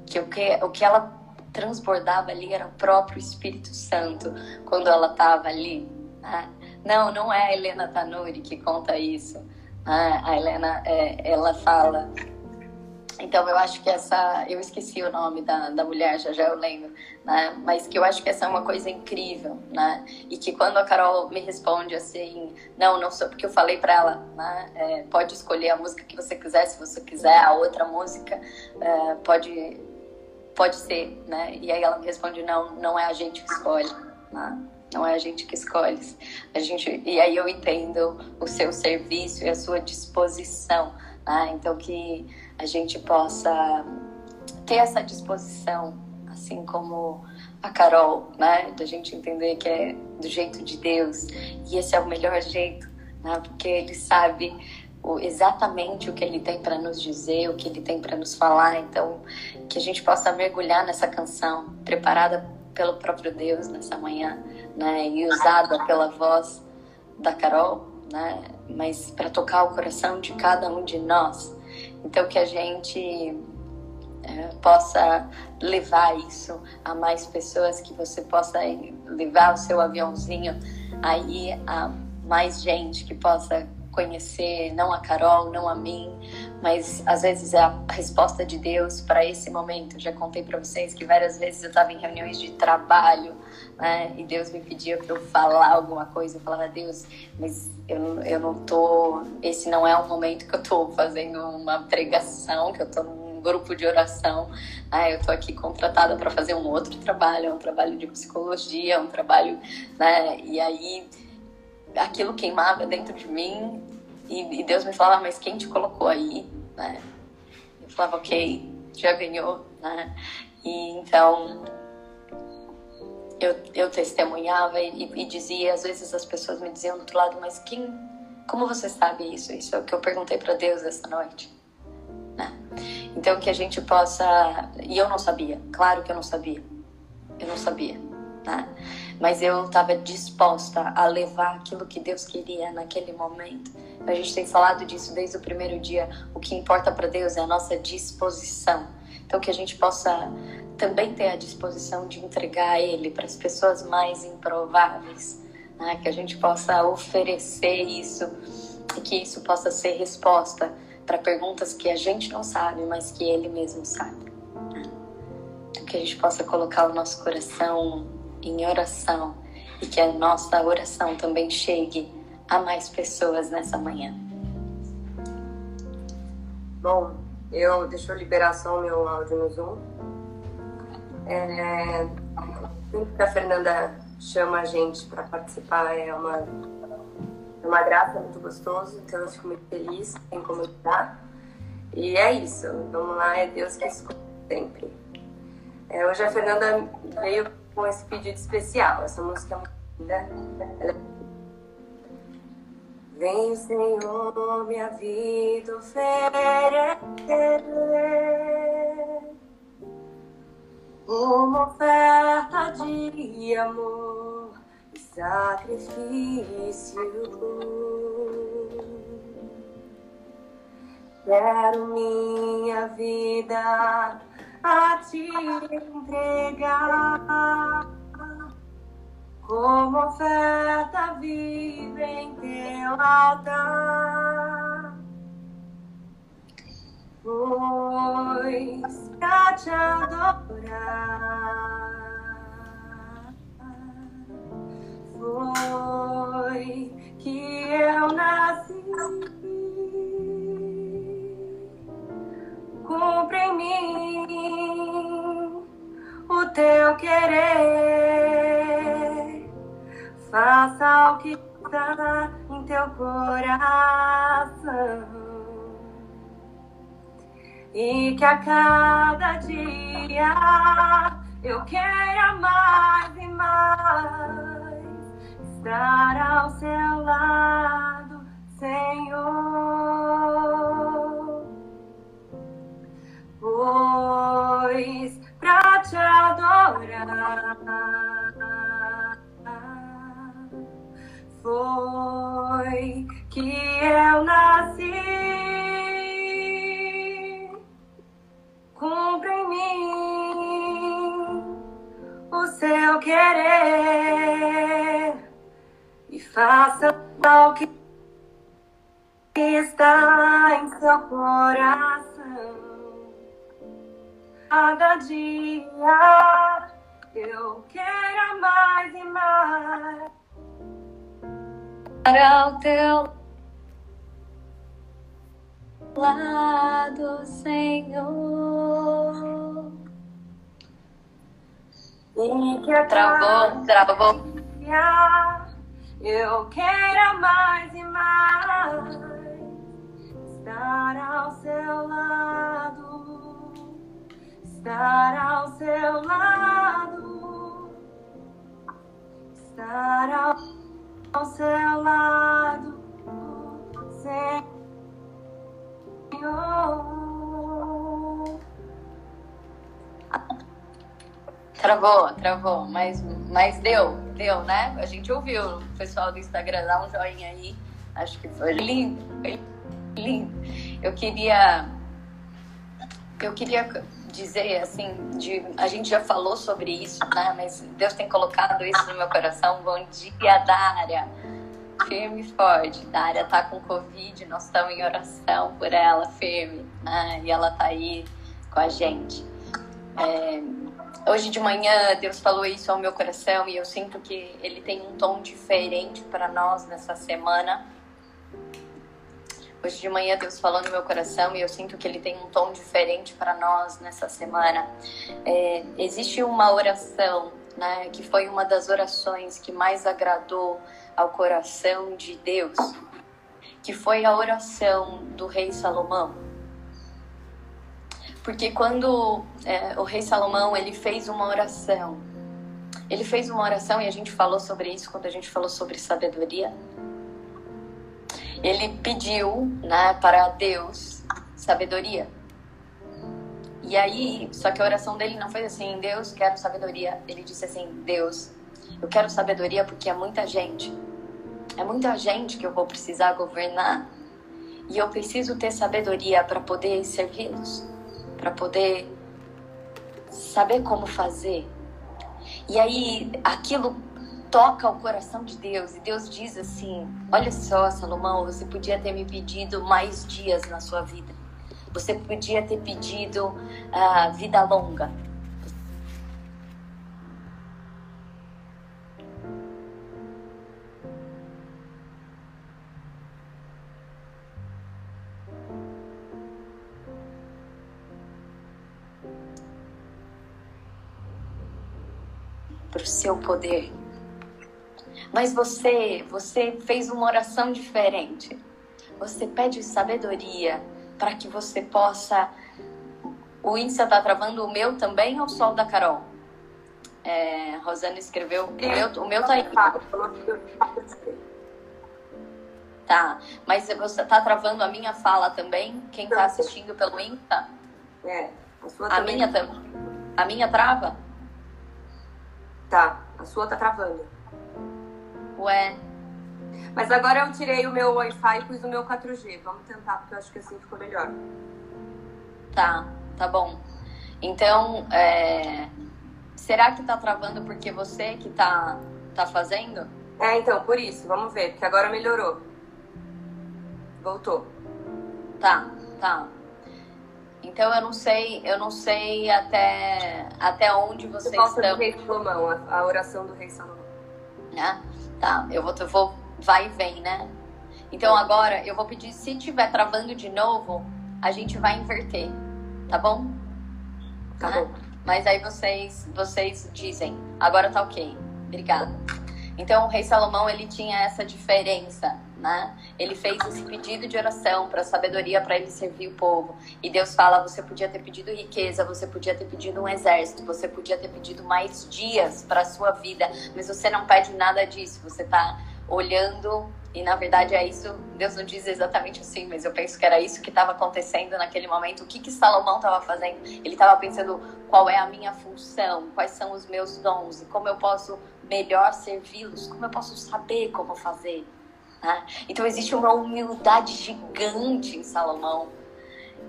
que o que, o que ela transbordava ali era o próprio Espírito Santo quando ela estava ali. Né? Não, não é a Helena Tanuri que conta isso a Helena, é, ela fala. Então, eu acho que essa. Eu esqueci o nome da, da mulher, já já eu lembro, né? Mas que eu acho que essa é uma coisa incrível, né? E que quando a Carol me responde assim, não, não sou, porque eu falei para ela, né? É, pode escolher a música que você quiser, se você quiser, a outra música, é, pode, pode ser, né? E aí ela me responde, não, não é a gente que escolhe, né? Não é a gente que escolhe. A gente, e aí eu entendo o seu serviço e a sua disposição. Né? Então, que a gente possa ter essa disposição, assim como a Carol, né? Da gente entender que é do jeito de Deus e esse é o melhor jeito, né? Porque Ele sabe o, exatamente o que Ele tem para nos dizer, o que Ele tem para nos falar. Então, que a gente possa mergulhar nessa canção preparada pelo próprio Deus nessa manhã, né? E usada pela voz da Carol, né? Mas para tocar o coração de cada um de nós. Então que a gente é, possa levar isso a mais pessoas, que você possa levar o seu aviãozinho aí a mais gente que possa conhecer, não a Carol, não a mim, mas às vezes é a resposta de Deus para esse momento. Já contei para vocês que várias vezes eu estava em reuniões de trabalho, né? E Deus me pedia para eu falar alguma coisa. Eu falava, Deus, mas eu, eu não tô. Esse não é o momento que eu tô fazendo uma pregação, que eu tô num grupo de oração. Né? Eu tô aqui contratada para fazer um outro trabalho, um trabalho de psicologia, um trabalho, né? E aí aquilo queimava dentro de mim e, e, Deus me falava, mas quem te colocou aí, né? Eu falava, ok, já ganhou, né? E então eu, eu testemunhava e, e dizia, às vezes as pessoas me diziam do outro lado, mas quem, como você sabe isso? Isso é o que eu perguntei para Deus essa noite. Né? Então que a gente possa, e eu não sabia, claro que eu não sabia, eu não sabia, né? mas eu estava disposta a levar aquilo que Deus queria naquele momento. A gente tem falado disso desde o primeiro dia. O que importa para Deus é a nossa disposição. Então, que a gente possa também ter a disposição de entregar Ele para as pessoas mais improváveis, né? que a gente possa oferecer isso e que isso possa ser resposta para perguntas que a gente não sabe, mas que Ele mesmo sabe. Né? Que a gente possa colocar o nosso coração em oração e que a nossa oração também chegue a mais pessoas nessa manhã. Bom, eu deixa eu liberar só meu áudio no Zoom. É, sempre que a Fernanda chama a gente para participar é uma, é uma graça, muito gostoso, então eu fico muito feliz em comunicar. E é isso, vamos lá, é Deus que escuta sempre. É, hoje a Fernanda veio com esse pedido especial. Essa música é muito linda. Ela... Vem, Senhor, minha vida oferecer uma oferta de amor e sacrifício. Quero minha vida a te entregar como oferta viva em teu altar. Pois pra te adorar foi que eu nasci. Cumpre em mim o teu querer. Faça o que está em teu coração. E que a cada dia eu queira mais e mais estar ao seu lado, Senhor pois pra te adorar foi que eu nasci. Cumpre em mim o seu querer e faça o que está em seu coração cada dia eu quero mais e mais. Para o teu lado, Senhor. E que travou, travou. eu quero mais e mais estar ao seu lado, estar ao seu lado, estar ao, ao seu lado, Senhor. Travou, travou, mas, mas deu, deu, né? A gente ouviu o pessoal do Instagram dá um joinha aí. Acho que foi lindo, foi lindo. Eu queria, eu queria dizer assim, de, a gente já falou sobre isso, né? Mas Deus tem colocado isso no meu coração. Bom dia, Dária. Firme e forte. Dária tá com Covid, nós estamos em oração por ela, firme, né? E ela tá aí com a gente. É, Hoje de manhã Deus falou isso ao meu coração e eu sinto que Ele tem um tom diferente para nós nessa semana. Hoje de manhã Deus falou no meu coração e eu sinto que Ele tem um tom diferente para nós nessa semana. É, existe uma oração, né, que foi uma das orações que mais agradou ao coração de Deus, que foi a oração do rei Salomão. Porque quando é, o rei Salomão ele fez uma oração, ele fez uma oração e a gente falou sobre isso quando a gente falou sobre sabedoria. Ele pediu, né, para Deus sabedoria. E aí, só que a oração dele não foi assim, Deus, quero sabedoria. Ele disse assim, Deus, eu quero sabedoria porque é muita gente. É muita gente que eu vou precisar governar. E eu preciso ter sabedoria para poder servi-los para poder saber como fazer. E aí aquilo toca o coração de Deus e Deus diz assim: Olha só, Salomão, você podia ter me pedido mais dias na sua vida. Você podia ter pedido uh, vida longa. Seu poder. Mas você, você fez uma oração diferente. Você pede sabedoria para que você possa. O Insta tá travando o meu também ou o sol da Carol? É, Rosana escreveu. O meu, o meu tá aí. Tá, mas você tá travando a minha fala também? Quem tá assistindo pelo Insta? É, a sua a minha também. A minha trava? Tá, a sua tá travando. Ué. Mas agora eu tirei o meu Wi-Fi e pus o meu 4G. Vamos tentar, porque eu acho que assim ficou melhor. Tá, tá bom. Então, é... será que tá travando porque você que tá, tá fazendo? É, então, por isso. Vamos ver, porque agora melhorou. Voltou. Tá, tá. Então eu não sei, eu não sei até, até onde vocês estão. do rei Salomão, a, a, oração do rei Salomão. Ah, tá, eu vou, eu vou, vai e vem, né? Então agora eu vou pedir, se tiver travando de novo, a gente vai inverter, tá bom? Tá ah, bom. Mas aí vocês, vocês dizem, agora tá ok, obrigada. Então o rei Salomão ele tinha essa diferença né? Ele fez esse pedido de oração para sabedoria para ele servir o povo. E Deus fala: você podia ter pedido riqueza, você podia ter pedido um exército, você podia ter pedido mais dias para sua vida, mas você não pede nada disso. Você está olhando e na verdade é isso. Deus não diz exatamente assim, mas eu penso que era isso que estava acontecendo naquele momento. O que que Salomão estava fazendo? Ele estava pensando qual é a minha função, quais são os meus dons e como eu posso melhor servi-los, como eu posso saber como fazer. Né? Então existe uma humildade gigante em Salomão.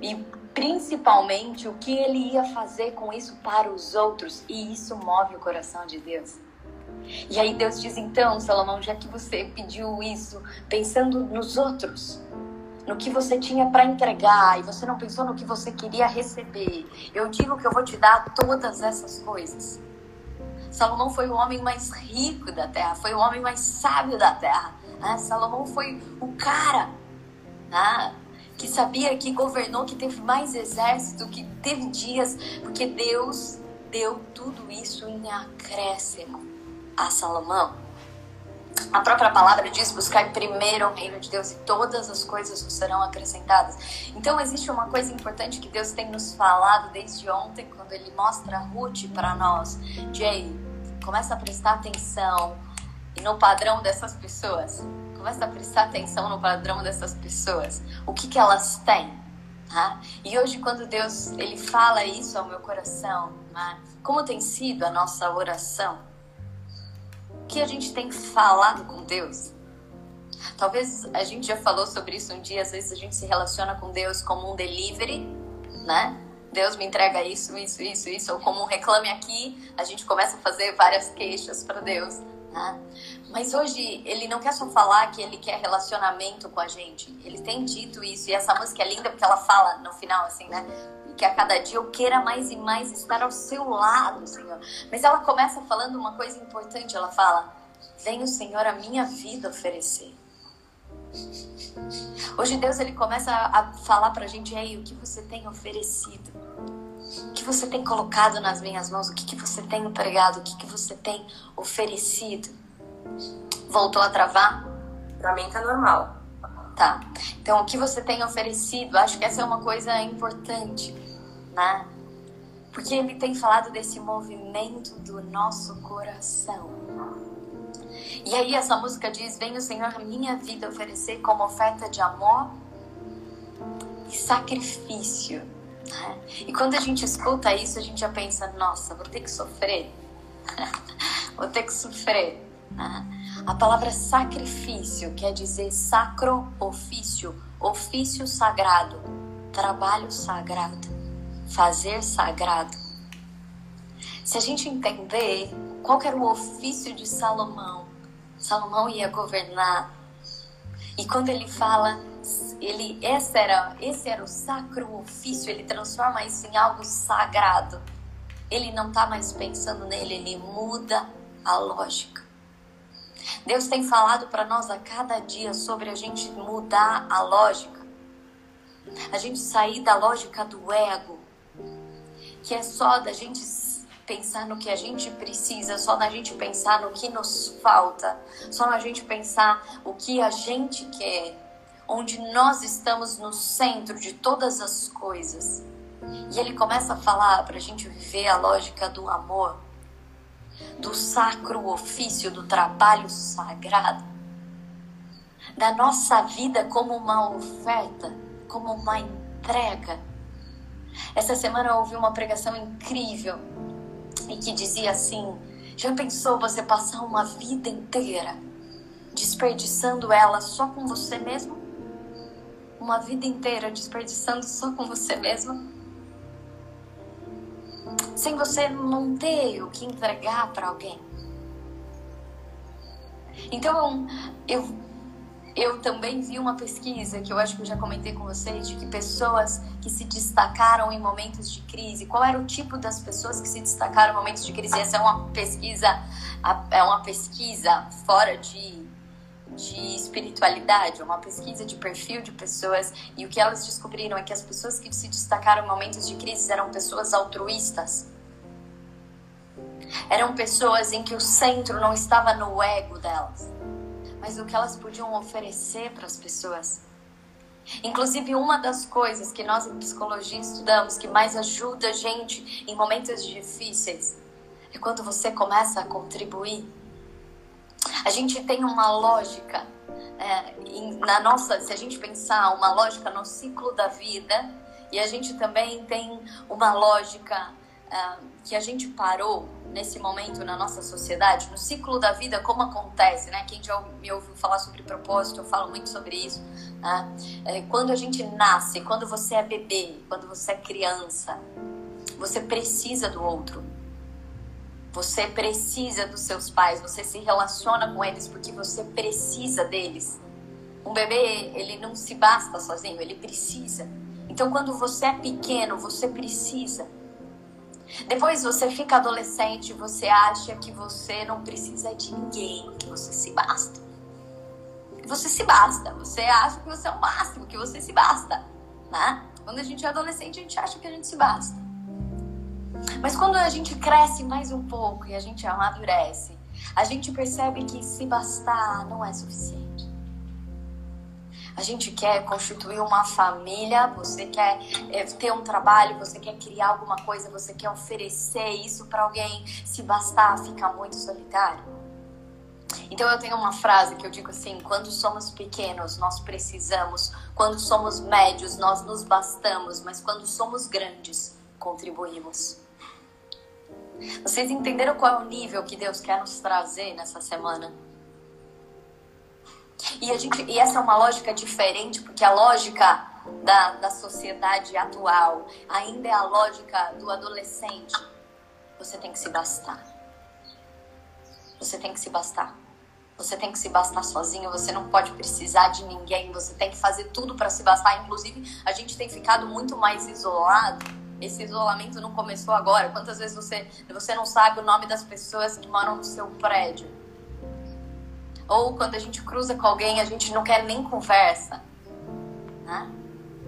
E principalmente o que ele ia fazer com isso para os outros. E isso move o coração de Deus. E aí Deus diz: então, Salomão, já que você pediu isso pensando nos outros, no que você tinha para entregar e você não pensou no que você queria receber, eu digo que eu vou te dar todas essas coisas. Salomão foi o homem mais rico da terra, foi o homem mais sábio da terra. Né? Salomão foi o cara né? que sabia, que governou, que teve mais exército, que teve dias, porque Deus deu tudo isso em acréscimo a Salomão. A própria palavra diz: buscar primeiro o reino de Deus e todas as coisas serão acrescentadas. Então, existe uma coisa importante que Deus tem nos falado desde ontem, quando Ele mostra Ruth para nós. Jay, começa a prestar atenção no padrão dessas pessoas. Começa a prestar atenção no padrão dessas pessoas. O que, que elas têm? Tá? E hoje, quando Deus ele fala isso ao meu coração, né? como tem sido a nossa oração? que a gente tem falado com Deus? Talvez a gente já falou sobre isso um dia, às vezes a gente se relaciona com Deus como um delivery, né? Deus me entrega isso, isso, isso, isso, ou como um reclame aqui, a gente começa a fazer várias queixas para Deus, né? Mas hoje ele não quer só falar que ele quer relacionamento com a gente. Ele tem dito isso e essa música é linda porque ela fala no final assim, né? que a cada dia eu queira mais e mais estar ao seu lado, Senhor. Mas ela começa falando uma coisa importante, ela fala: "Vem o Senhor a minha vida oferecer". Hoje Deus ele começa a falar pra gente aí o que você tem oferecido. O que você tem colocado nas minhas mãos? O que, que você tem entregado? O que, que você tem oferecido? Voltou a travar? Pra mim tá normal. Tá. Então, o que você tem oferecido? Acho que essa é uma coisa importante né? Porque ele tem falado desse movimento do nosso coração. E aí essa música diz: Vem o Senhor a minha vida oferecer como oferta de amor e sacrifício. Né? E quando a gente escuta isso, a gente já pensa: Nossa, vou ter que sofrer. vou ter que sofrer. Né? A palavra sacrifício quer dizer sacro ofício, ofício sagrado, trabalho sagrado fazer sagrado. Se a gente entender qual era o ofício de Salomão, Salomão ia governar. E quando ele fala, ele esse era, esse era o sacro ofício, ele transforma isso em algo sagrado. Ele não está mais pensando nele, ele muda a lógica. Deus tem falado para nós a cada dia sobre a gente mudar a lógica. A gente sair da lógica do ego, que é só da gente pensar no que a gente precisa, só da gente pensar no que nos falta, só da gente pensar o que a gente quer, onde nós estamos no centro de todas as coisas. E ele começa a falar para a gente viver a lógica do amor, do sacro ofício, do trabalho sagrado, da nossa vida como uma oferta, como uma entrega essa semana eu ouvi uma pregação incrível e que dizia assim: já pensou você passar uma vida inteira desperdiçando ela só com você mesmo? Uma vida inteira desperdiçando só com você mesmo? Sem você não ter o que entregar para alguém? Então eu eu também vi uma pesquisa que eu acho que eu já comentei com vocês de que pessoas que se destacaram em momentos de crise, qual era o tipo das pessoas que se destacaram em momentos de crise? Essa é uma pesquisa, é uma pesquisa fora de, de espiritualidade, uma pesquisa de perfil de pessoas e o que elas descobriram é que as pessoas que se destacaram em momentos de crise eram pessoas altruístas. Eram pessoas em que o centro não estava no ego delas mas o que elas podiam oferecer para as pessoas. Inclusive, uma das coisas que nós em psicologia estudamos que mais ajuda a gente em momentos difíceis é quando você começa a contribuir. A gente tem uma lógica é, na nossa, se a gente pensar uma lógica no ciclo da vida, e a gente também tem uma lógica é, que a gente parou nesse momento na nossa sociedade, no ciclo da vida, como acontece, né? Quem já me ouviu falar sobre propósito, eu falo muito sobre isso. Né? É, quando a gente nasce, quando você é bebê, quando você é criança, você precisa do outro. Você precisa dos seus pais, você se relaciona com eles porque você precisa deles. Um bebê, ele não se basta sozinho, ele precisa. Então, quando você é pequeno, você precisa. Depois você fica adolescente, você acha que você não precisa de ninguém, que você se basta. Você se basta, você acha que você é o máximo, que você se basta, né? Quando a gente é adolescente, a gente acha que a gente se basta. Mas quando a gente cresce mais um pouco e a gente amadurece, a gente percebe que se bastar não é suficiente. A gente quer constituir uma família, você quer é, ter um trabalho, você quer criar alguma coisa, você quer oferecer isso para alguém. Se bastar, fica muito solitário. Então eu tenho uma frase que eu digo assim: quando somos pequenos, nós precisamos, quando somos médios, nós nos bastamos, mas quando somos grandes, contribuímos. Vocês entenderam qual é o nível que Deus quer nos trazer nessa semana? E, a gente, e essa é uma lógica diferente, porque a lógica da, da sociedade atual ainda é a lógica do adolescente. Você tem que se bastar. Você tem que se bastar. Você tem que se bastar sozinho, você não pode precisar de ninguém, você tem que fazer tudo para se bastar. Inclusive, a gente tem ficado muito mais isolado. Esse isolamento não começou agora. Quantas vezes você, você não sabe o nome das pessoas que moram no seu prédio? Ou quando a gente cruza com alguém, a gente não quer nem conversa. Né?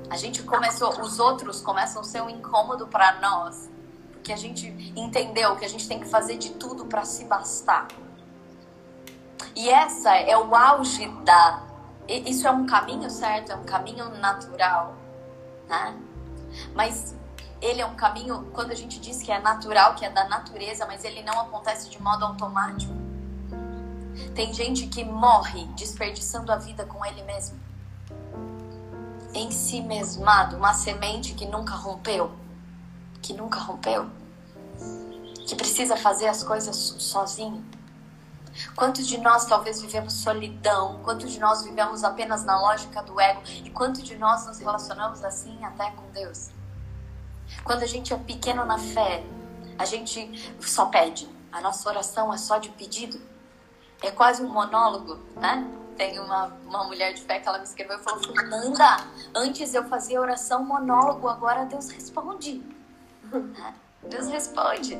A gente começou, os outros começam a ser um incômodo para nós, porque a gente entendeu que a gente tem que fazer de tudo para se bastar. E essa é o auge da. Isso é um caminho certo, é um caminho natural, né? Mas ele é um caminho, quando a gente diz que é natural, que é da natureza, mas ele não acontece de modo automático. Tem gente que morre desperdiçando a vida com ele mesmo. Em si mesmado, uma semente que nunca rompeu, que nunca rompeu, que precisa fazer as coisas sozinho. Quantos de nós talvez vivemos solidão? Quantos de nós vivemos apenas na lógica do ego? E quantos de nós nos relacionamos assim até com Deus? Quando a gente é pequeno na fé, a gente só pede. A nossa oração é só de pedido. É quase um monólogo, né? Tem uma, uma mulher de fé que ela me escreveu e falou: Fernanda, antes eu fazia oração monólogo, agora Deus responde. Deus responde.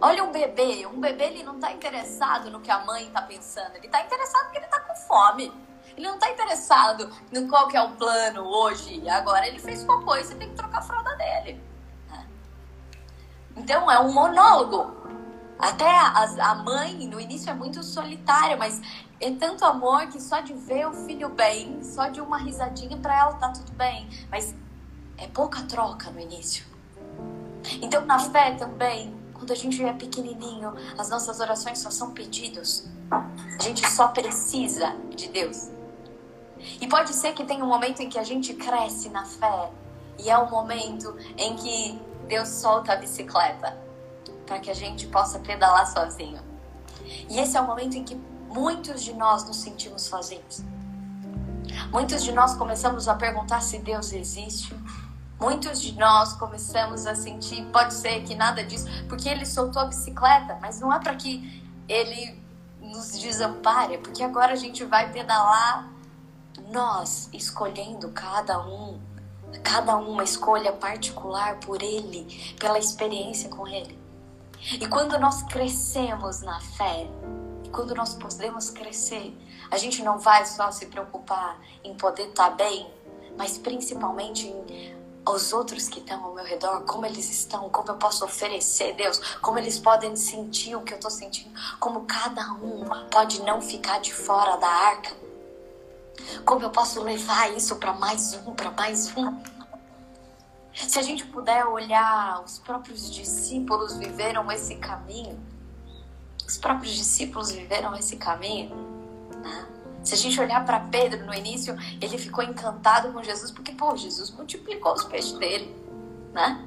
Olha um bebê, um bebê ele não está interessado no que a mãe está pensando, ele está interessado porque ele está com fome. Ele não está interessado no qual que é o plano hoje, agora ele fez cocô e você tem que trocar a fralda dele. Então é um monólogo. Até a, a mãe no início é muito solitária, mas é tanto amor que só de ver o filho bem, só de uma risadinha para ela tá tudo bem. Mas é pouca troca no início. Então na fé também, quando a gente é pequenininho, as nossas orações só são pedidos. A gente só precisa de Deus. E pode ser que tenha um momento em que a gente cresce na fé e é um momento em que Deus solta a bicicleta para que a gente possa pedalar sozinho. E esse é o momento em que muitos de nós nos sentimos sozinhos. Muitos de nós começamos a perguntar se Deus existe. Muitos de nós começamos a sentir, pode ser que nada disso, porque ele soltou a bicicleta, mas não é para que ele nos desampare, porque agora a gente vai pedalar nós escolhendo cada um cada uma escolha particular por Ele, pela experiência com Ele. E quando nós crescemos na fé, quando nós podemos crescer, a gente não vai só se preocupar em poder estar bem, mas principalmente em os outros que estão ao meu redor, como eles estão, como eu posso oferecer, Deus, como eles podem sentir o que eu estou sentindo, como cada um pode não ficar de fora da arca como eu posso levar isso para mais um, para mais um? Se a gente puder olhar, os próprios discípulos viveram esse caminho. Os próprios discípulos viveram esse caminho. Né? Se a gente olhar para Pedro no início, ele ficou encantado com Jesus porque, pô, Jesus multiplicou os peixes dele, né?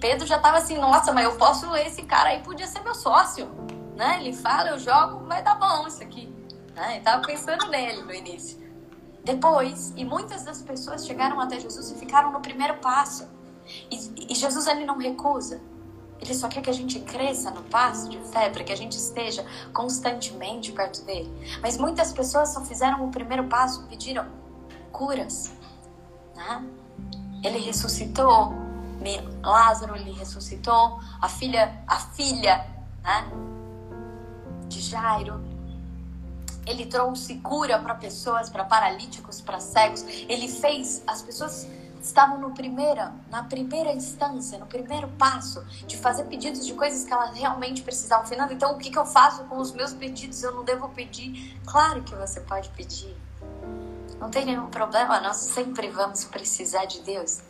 Pedro já estava assim, nossa, mas eu posso, esse cara aí podia ser meu sócio, né? Ele fala, eu jogo, vai dar bom isso aqui. Né? Estava pensando nele no início. Depois, e muitas das pessoas chegaram até Jesus e ficaram no primeiro passo. E, e Jesus ele não recusa. Ele só quer que a gente cresça no passo de fé, para que a gente esteja constantemente perto dele. Mas muitas pessoas só fizeram o primeiro passo, pediram curas. Né? Ele ressuscitou Lázaro, ele ressuscitou a filha, a filha né? de Jairo, ele trouxe cura para pessoas, para paralíticos, para cegos. Ele fez as pessoas estavam no primeira, na primeira instância, no primeiro passo de fazer pedidos de coisas que elas realmente precisavam. Fernanda, então o que, que eu faço com os meus pedidos? Eu não devo pedir? Claro que você pode pedir. Não tem nenhum problema, nós sempre vamos precisar de Deus.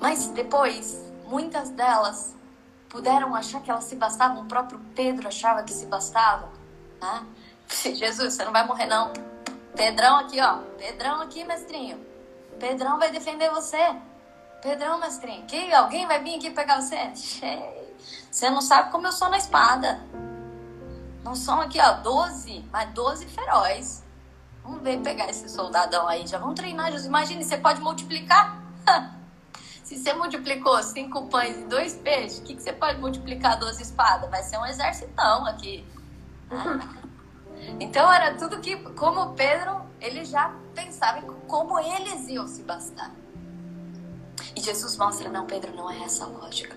Mas depois, muitas delas puderam achar que elas se bastavam. O próprio Pedro achava que se bastava. Né? Jesus, você não vai morrer não. Pedrão aqui, ó. Pedrão aqui, mestrinho. Pedrão vai defender você. Pedrão, mestrinho. Que, alguém vai vir aqui pegar você? Você não sabe como eu sou na espada. Não são aqui, ó, 12, mas 12 feroz. Vamos ver pegar esse soldadão aí. Já vamos treinar, Jesus. Imagine, você pode multiplicar? Se você multiplicou cinco pães e dois peixes, o que, que você pode multiplicar 12 espadas? Vai ser um exercitão aqui. Então era tudo que, como Pedro, ele já pensava em como eles iam se bastar. E Jesus mostra, não, Pedro, não é essa a lógica.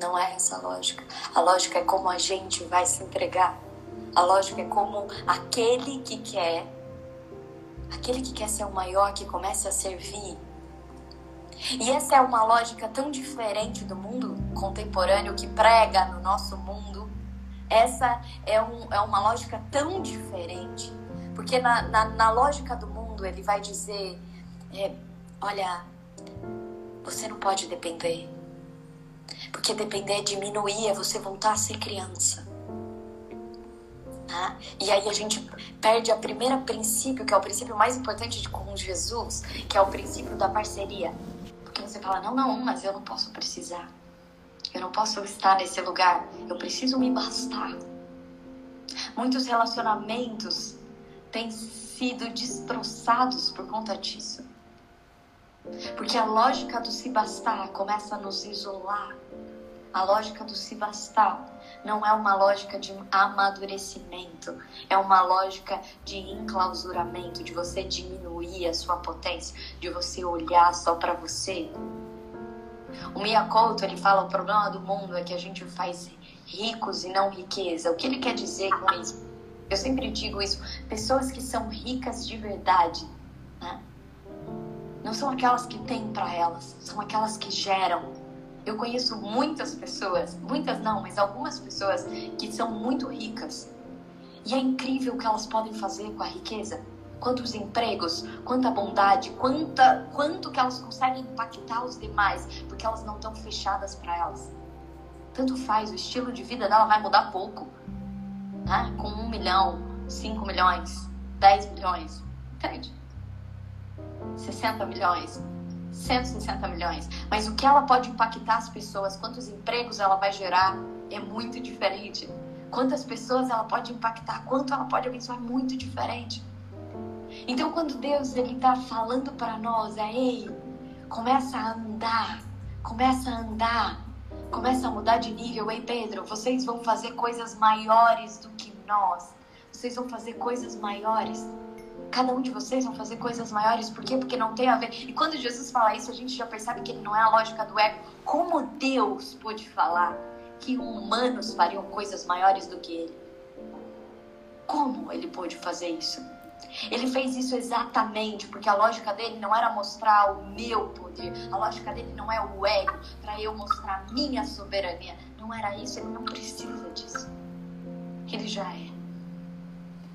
Não é essa a lógica. A lógica é como a gente vai se entregar. A lógica é como aquele que quer, aquele que quer ser o maior, que começa a servir. E essa é uma lógica tão diferente do mundo contemporâneo que prega no nosso mundo essa é, um, é uma lógica tão diferente. Porque na, na, na lógica do mundo ele vai dizer: é, olha, você não pode depender. Porque depender é diminuir, é você voltar a ser criança. Tá? E aí a gente perde o primeiro princípio, que é o princípio mais importante de com Jesus, que é o princípio da parceria. Você fala, não, não, mas eu não posso precisar. Eu não posso estar nesse lugar. Eu preciso me bastar. Muitos relacionamentos têm sido destroçados por conta disso. Porque a lógica do se bastar começa a nos isolar. A lógica do se bastar não é uma lógica de amadurecimento, é uma lógica de enclausuramento, de você diminuir a sua potência, de você olhar só para você o Miyakoto, ele fala o problema do mundo é que a gente faz ricos e não riqueza. O que ele quer dizer com isso? Eu sempre digo isso, pessoas que são ricas de verdade, né? Não são aquelas que têm para elas, são aquelas que geram. Eu conheço muitas pessoas, muitas não, mas algumas pessoas que são muito ricas. E é incrível o que elas podem fazer com a riqueza quantos empregos, quanta bondade, quanta, quanto que elas conseguem impactar os demais, porque elas não estão fechadas para elas. Tanto faz, o estilo de vida dela vai mudar pouco. Né? Com um milhão, cinco milhões, dez milhões, entende? 60 milhões, 160 milhões. Mas o que ela pode impactar as pessoas, quantos empregos ela vai gerar, é muito diferente. Quantas pessoas ela pode impactar, quanto ela pode abençoar, é muito diferente. Então, quando Deus ele está falando para nós, é ei, começa a andar, começa a andar, começa a mudar de nível. Ei, Pedro, vocês vão fazer coisas maiores do que nós. Vocês vão fazer coisas maiores. Cada um de vocês vão fazer coisas maiores. Por quê? Porque não tem a ver. E quando Jesus fala isso, a gente já percebe que ele não é a lógica do ego. Como Deus pôde falar que humanos fariam coisas maiores do que ele? Como ele pôde fazer isso? Ele fez isso exatamente porque a lógica dele não era mostrar o meu poder, a lógica dele não é o ego para eu mostrar a minha soberania. Não era isso, ele não precisa disso. Ele já é.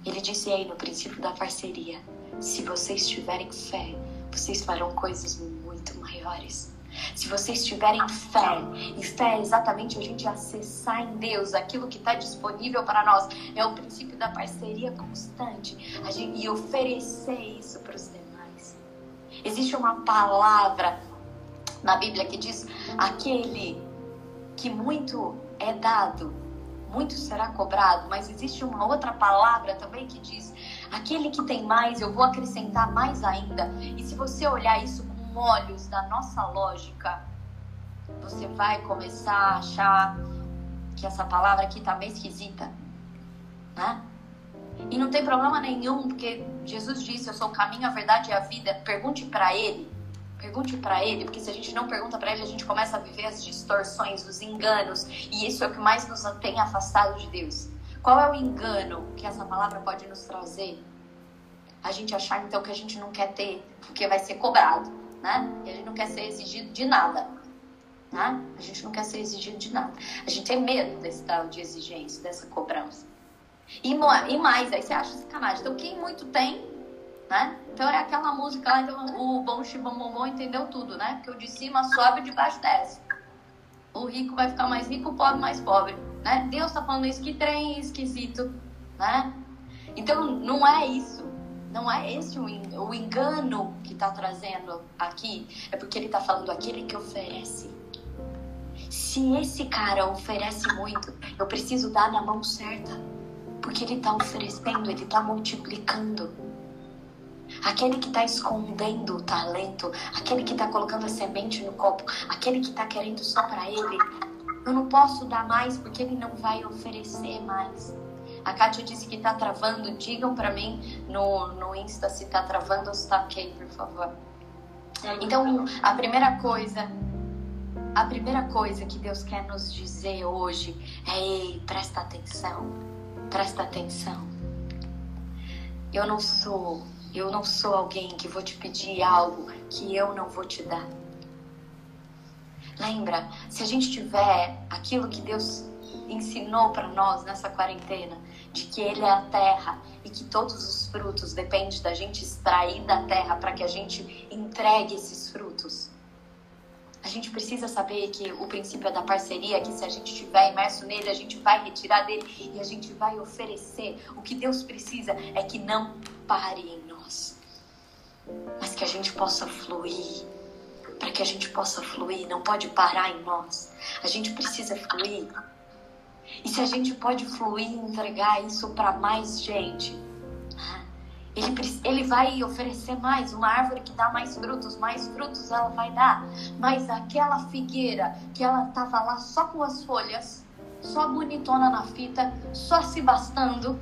Ele disse aí no princípio da parceria: se vocês tiverem fé, vocês farão coisas muito maiores. Se vocês tiverem fé, e fé é exatamente a gente acessar em Deus aquilo que está disponível para nós, é o princípio da parceria constante gente, e oferecer isso para os demais. Existe uma palavra na Bíblia que diz: aquele que muito é dado, muito será cobrado, mas existe uma outra palavra também que diz: aquele que tem mais, eu vou acrescentar mais ainda. E se você olhar isso molhos da nossa lógica, você vai começar a achar que essa palavra aqui tá meio esquisita, né? E não tem problema nenhum, porque Jesus disse: Eu sou o caminho, a verdade e a vida. Pergunte para Ele. Pergunte para Ele, porque se a gente não pergunta para Ele, a gente começa a viver as distorções, os enganos, e isso é o que mais nos tem afastado de Deus. Qual é o engano que essa palavra pode nos trazer? a gente achar então que a gente não quer ter porque vai ser cobrado, né? E a gente não quer ser exigido de nada, né? A gente não quer ser exigido de nada. A gente tem medo desse tal de exigência, dessa cobrança. E, e mais, aí você acha sacanagem. Então, quem muito tem, né? Então, é aquela música lá, então, o bom chibom entendeu tudo, né? Porque o de cima sobe e de baixo desce. O rico vai ficar mais rico, o pobre mais pobre, né? Deus tá falando isso, que trem esquisito, né? Então, não é isso. Não é esse o engano que está trazendo aqui. É porque ele está falando aquele que oferece. Se esse cara oferece muito, eu preciso dar na mão certa. Porque ele está oferecendo, ele está multiplicando. Aquele que está escondendo o talento, aquele que está colocando a semente no copo, aquele que está querendo só para ele, eu não posso dar mais porque ele não vai oferecer mais. A Kátia disse que está travando. Digam para mim no, no Insta se está travando ou se está ok, por favor. Então, a primeira coisa, a primeira coisa que Deus quer nos dizer hoje é: ei, presta atenção, presta atenção. Eu não sou, eu não sou alguém que vou te pedir algo que eu não vou te dar. Lembra, se a gente tiver aquilo que Deus ensinou para nós nessa quarentena, de que Ele é a terra e que todos os frutos dependem da gente extrair da terra para que a gente entregue esses frutos. A gente precisa saber que o princípio é da parceria, que se a gente estiver imerso nele, a gente vai retirar dele e a gente vai oferecer. O que Deus precisa é que não pare em mas que a gente possa fluir. Para que a gente possa fluir, não pode parar em nós. A gente precisa fluir e se a gente pode fluir e entregar isso para mais gente, ele, ele vai oferecer mais, uma árvore que dá mais frutos, mais frutos ela vai dar. Mas aquela figueira que ela estava lá só com as folhas, só bonitona na fita, só se bastando,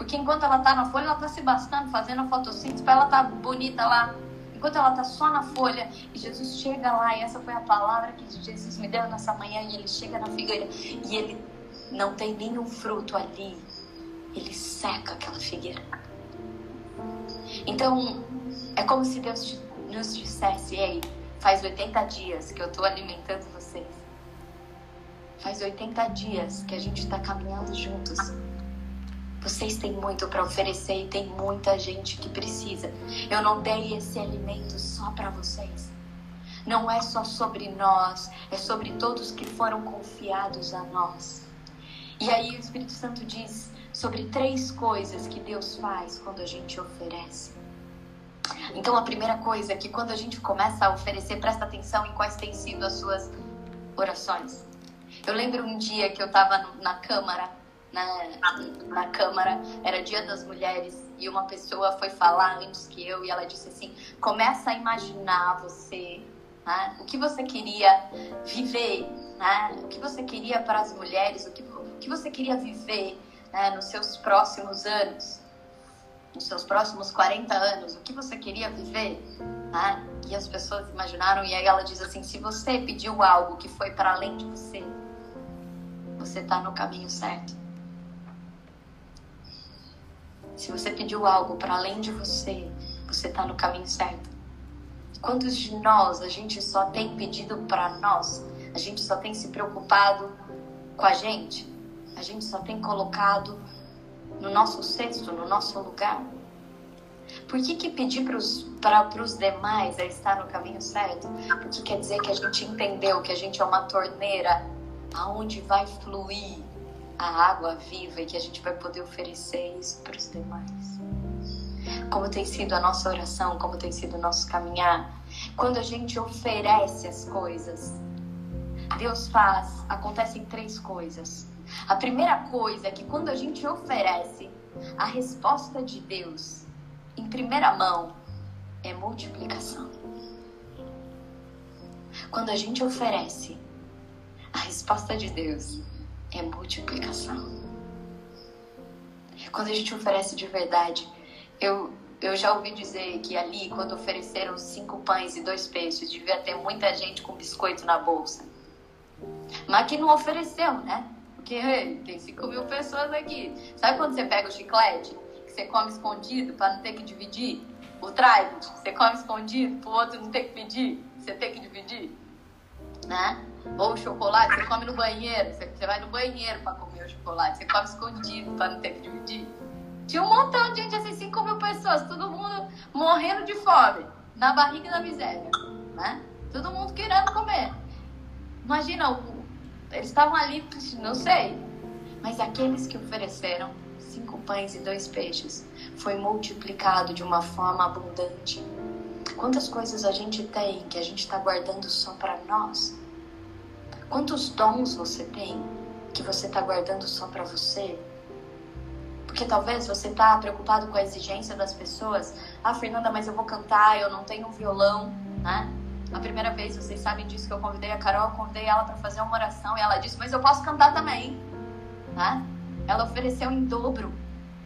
porque enquanto ela está na folha, ela está se bastando, fazendo a fotossíntese para ela estar tá bonita lá. Enquanto ela está só na folha, e Jesus chega lá, e essa foi a palavra que Jesus me deu nessa manhã, e ele chega na figueira, e ele não tem nenhum fruto ali, ele seca aquela figueira. Então, é como se Deus nos dissesse: Ei, faz 80 dias que eu estou alimentando vocês. Faz 80 dias que a gente está caminhando juntos. Vocês têm muito para oferecer e tem muita gente que precisa. Eu não dei esse alimento só para vocês. Não é só sobre nós, é sobre todos que foram confiados a nós. E aí o Espírito Santo diz sobre três coisas que Deus faz quando a gente oferece. Então a primeira coisa é que quando a gente começa a oferecer, presta atenção em quais têm sido as suas orações. Eu lembro um dia que eu estava na Câmara, na, na Câmara, era Dia das Mulheres, e uma pessoa foi falar antes que eu, e ela disse assim: começa a imaginar você, né, o que você queria viver, né, o que você queria para as mulheres, o que que você queria viver né, nos seus próximos anos, nos seus próximos 40 anos, o que você queria viver, né? E as pessoas imaginaram, e aí ela diz assim: se você pediu algo que foi para além de você, você está no caminho certo. Se você pediu algo para além de você, você está no caminho certo. Quantos de nós a gente só tem pedido para nós? A gente só tem se preocupado com a gente? a gente só tem colocado no nosso cesto, no nosso lugar? Por que, que pedir para os demais a estar no caminho certo? Porque quer dizer que a gente entendeu que a gente é uma torneira aonde vai fluir a água viva e que a gente vai poder oferecer isso para os demais. Como tem sido a nossa oração, como tem sido o nosso caminhar. Quando a gente oferece as coisas, Deus faz, acontecem três coisas. A primeira coisa é que quando a gente oferece a resposta de Deus em primeira mão é multiplicação. Quando a gente oferece a resposta de Deus é multiplicação. Quando a gente oferece de verdade, eu, eu já ouvi dizer que ali, quando ofereceram cinco pães e dois peixes, devia ter muita gente com biscoito na bolsa. Mas que não ofereceu, né? Porque tem 5 mil pessoas aqui. Sabe quando você pega o chiclete? Que você come escondido para não ter que dividir? O Trident, você come escondido para o outro não ter que pedir? Você tem que dividir? Né? Ou chocolate, você come no banheiro, você vai no banheiro para comer o chocolate, você come escondido para não ter que dividir? Tinha um montão de gente, assim, 5 mil pessoas, todo mundo morrendo de fome, na barriga da miséria, né? Todo mundo querendo comer. Imagina, eles estavam ali, não sei, mas aqueles que ofereceram cinco pães e dois peixes foi multiplicado de uma forma abundante. Quantas coisas a gente tem que a gente está guardando só para nós? Quantos dons você tem que você está guardando só para você? Porque talvez você está preocupado com a exigência das pessoas. Ah, Fernanda, mas eu vou cantar, eu não tenho violão, né? A primeira vez, vocês sabem disso, que eu convidei a Carol, convidei ela para fazer uma oração e ela disse, mas eu posso cantar também, né? Ela ofereceu em dobro.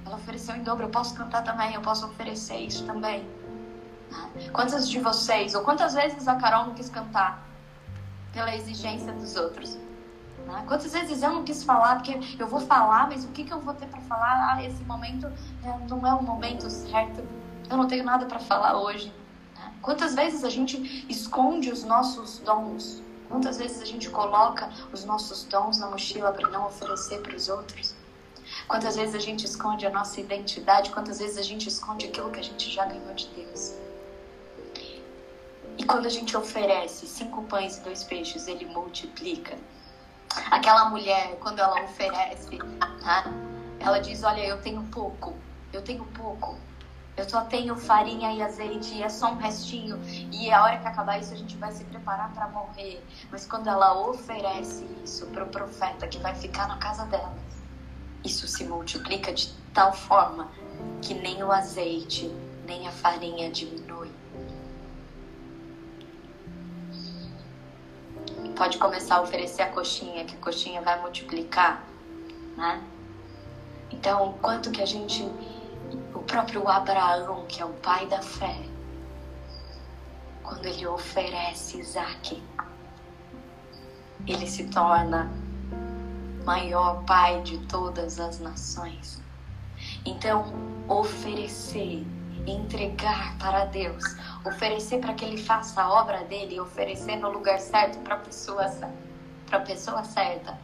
Ela ofereceu em dobro, eu posso cantar também, eu posso oferecer isso também. Né? Quantas de vocês, ou quantas vezes a Carol não quis cantar pela exigência dos outros? Né? Quantas vezes eu não quis falar, porque eu vou falar, mas o que, que eu vou ter para falar? Ah, esse momento é, não é o momento certo. Eu não tenho nada para falar hoje. Né? Quantas vezes a gente esconde os nossos dons? Quantas vezes a gente coloca os nossos dons na mochila para não oferecer para os outros? Quantas vezes a gente esconde a nossa identidade? Quantas vezes a gente esconde aquilo que a gente já ganhou de Deus? E quando a gente oferece cinco pães e dois peixes, ele multiplica. Aquela mulher, quando ela oferece, tá? ela diz: Olha, eu tenho pouco, eu tenho pouco. Eu só tenho farinha e azeite, e é só um restinho. E a hora que acabar isso, a gente vai se preparar para morrer. Mas quando ela oferece isso para o profeta que vai ficar na casa dela, isso se multiplica de tal forma que nem o azeite, nem a farinha diminui. Pode começar a oferecer a coxinha, que a coxinha vai multiplicar, né? Então, quanto que a gente, o próprio Abraão, que é o pai da fé, quando ele oferece Isaac, ele se torna maior pai de todas as nações. Então, oferecer, entregar para Deus oferecer para que ele faça a obra dele, oferecer no lugar certo para a pessoa, para a pessoa certa.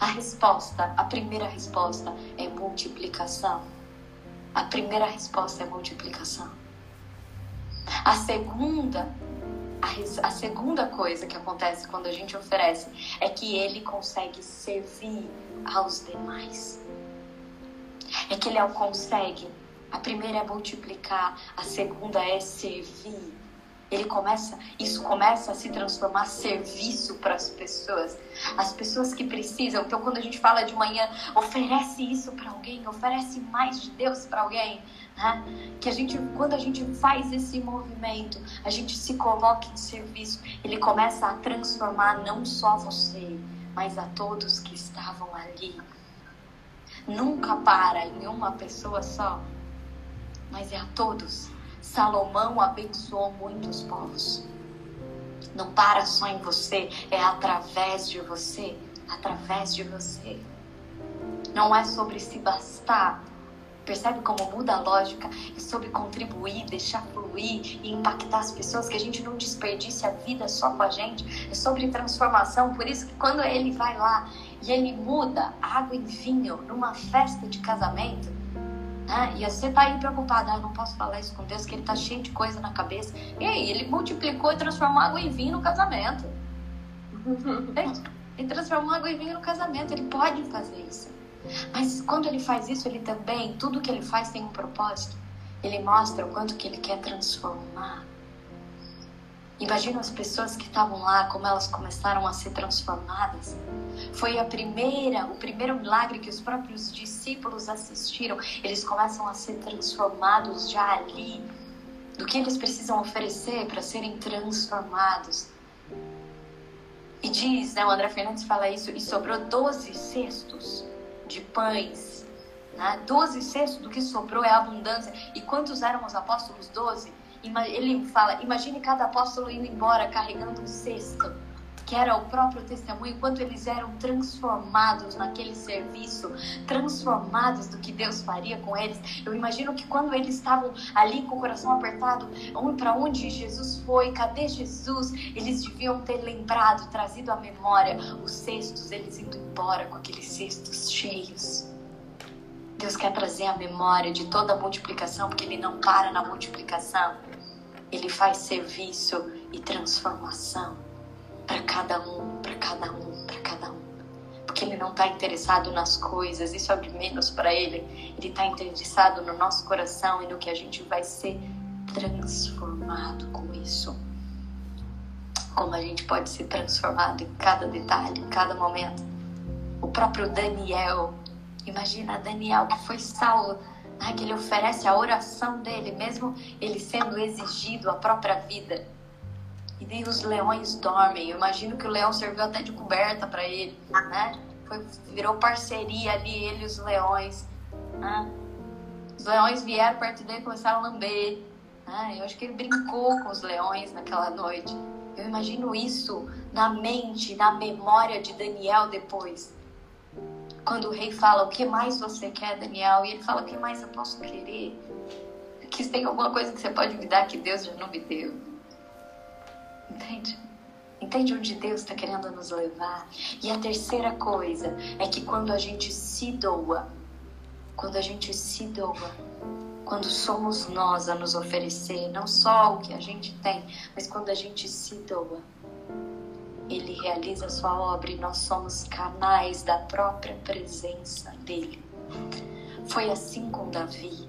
A resposta, a primeira resposta é multiplicação. A primeira resposta é multiplicação. A segunda, a, a segunda coisa que acontece quando a gente oferece é que ele consegue servir aos demais. É que ele consegue a primeira é multiplicar, a segunda é servir. Ele começa, isso começa a se transformar serviço para as pessoas, as pessoas que precisam. Então, quando a gente fala de manhã, oferece isso para alguém, oferece mais de Deus para alguém, né? Que a gente, quando a gente faz esse movimento, a gente se coloca em serviço. Ele começa a transformar não só você, mas a todos que estavam ali. Nunca para em uma pessoa só mas é a todos. Salomão abençoou muitos povos. Não para só em você, é através de você, através de você. Não é sobre se bastar. Percebe como muda a lógica? É sobre contribuir, deixar fluir e impactar as pessoas, que a gente não desperdice a vida só com a gente. É sobre transformação. Por isso que quando ele vai lá e ele muda água em vinho numa festa de casamento, né? E você tá aí preocupada, ah, não posso falar isso com Deus, que ele tá cheio de coisa na cabeça. E aí, ele multiplicou e transformou água em vinho no casamento. ele transformou água em vinho no casamento, ele pode fazer isso. Mas quando ele faz isso, ele também, tudo que ele faz tem um propósito. Ele mostra o quanto que ele quer transformar. Imagina as pessoas que estavam lá, como elas começaram a ser transformadas. Foi a primeira, o primeiro milagre que os próprios discípulos assistiram. Eles começam a ser transformados já ali, do que eles precisam oferecer para serem transformados. E diz, né, o André Fernandes fala isso, e sobrou 12 cestos de pães. Né? 12 cestos do que sobrou é abundância. E quantos eram os apóstolos? 12. Ele fala, imagine cada apóstolo indo embora carregando um cesto que era o próprio testemunho, quanto eles eram transformados naquele serviço, transformados do que Deus faria com eles. Eu imagino que quando eles estavam ali com o coração apertado, para onde Jesus foi, cadê Jesus? Eles deviam ter lembrado, trazido à memória os cestos, eles indo embora com aqueles cestos cheios. Deus quer trazer a memória de toda a multiplicação, porque Ele não para na multiplicação. Ele faz serviço e transformação para cada um, para cada um, para cada um. Porque Ele não está interessado nas coisas, isso é de menos para Ele. Ele está interessado no nosso coração e no que a gente vai ser transformado com isso. Como a gente pode ser transformado em cada detalhe, em cada momento. O próprio Daniel Imagina Daniel, que foi salvo, né, que ele oferece a oração dele, mesmo ele sendo exigido a própria vida. E daí os leões dormem. Eu imagino que o leão serviu até de coberta para ele, né? Foi, virou parceria ali, ele e os leões. Né? Os leões vieram perto dele e começaram a lamber. Né? Eu acho que ele brincou com os leões naquela noite. Eu imagino isso na mente, na memória de Daniel depois quando o rei fala: O que mais você quer, Daniel? E ele fala: O que mais eu posso querer? Que tem alguma coisa que você pode me dar que Deus já não me deu. Entende? Entende onde Deus está querendo nos levar? E a terceira coisa é que quando a gente se doa, quando a gente se doa, quando somos nós a nos oferecer não só o que a gente tem, mas quando a gente se doa, ele realiza sua obra e nós somos canais da própria presença dele. Foi assim com Davi.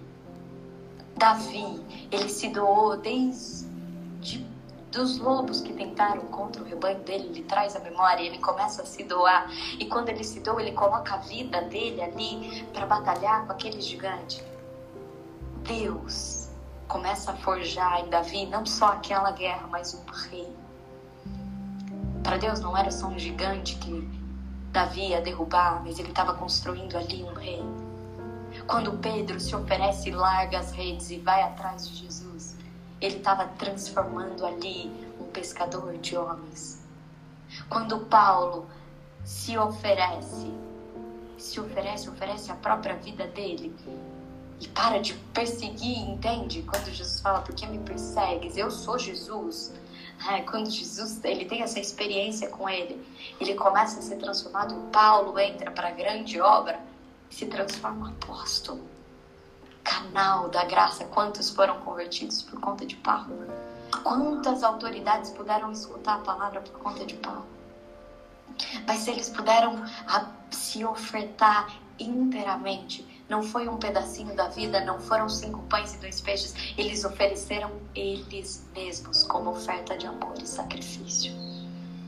Davi, ele se doou desde dos lobos que tentaram contra o rebanho dele, ele traz a memória, ele começa a se doar. E quando ele se doa, ele coloca a vida dele ali para batalhar com aquele gigante. Deus começa a forjar em Davi não só aquela guerra, mas um rei para Deus não era só um gigante que Davi ia derrubar, mas ele estava construindo ali um rei. Quando Pedro se oferece e larga as redes e vai atrás de Jesus, ele estava transformando ali um pescador de homens. Quando Paulo se oferece, se oferece, oferece a própria vida dele e para de perseguir, entende? Quando Jesus fala, por que me persegues? Eu sou Jesus. Quando Jesus ele tem essa experiência com ele, ele começa a ser transformado. Paulo entra para a grande obra e se transforma apóstolo, canal da graça. Quantos foram convertidos por conta de Paulo? Quantas autoridades puderam escutar a palavra por conta de Paulo? Mas se eles puderam se ofertar inteiramente não foi um pedacinho da vida, não foram cinco pães e dois peixes. Eles ofereceram eles mesmos como oferta de amor e sacrifício.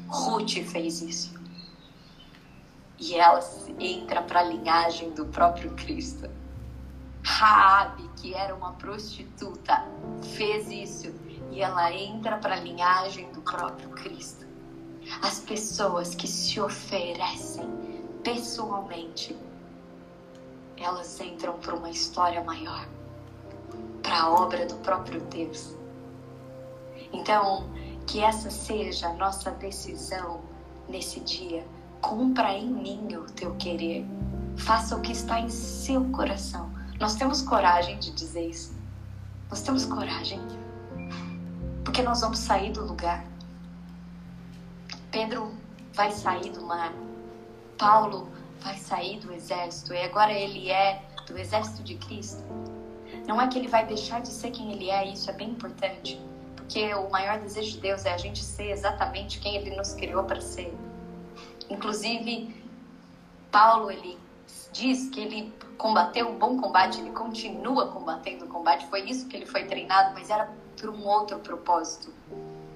Ruth fez isso. E ela entra para a linhagem do próprio Cristo. Raabe, que era uma prostituta, fez isso e ela entra para a linhagem do próprio Cristo. As pessoas que se oferecem pessoalmente elas entram para uma história maior, para a obra do próprio Deus. Então, que essa seja a nossa decisão nesse dia. Cumpra em mim o teu querer. Faça o que está em seu coração. Nós temos coragem de dizer isso. Nós temos coragem. Porque nós vamos sair do lugar. Pedro vai sair do mar. Paulo vai sair do exército e agora ele é do exército de Cristo. Não é que ele vai deixar de ser quem ele é, isso é bem importante, porque o maior desejo de Deus é a gente ser exatamente quem ele nos criou para ser. Inclusive, Paulo ele diz que ele combateu um bom combate, ele continua combatendo o combate, foi isso que ele foi treinado, mas era por um outro propósito.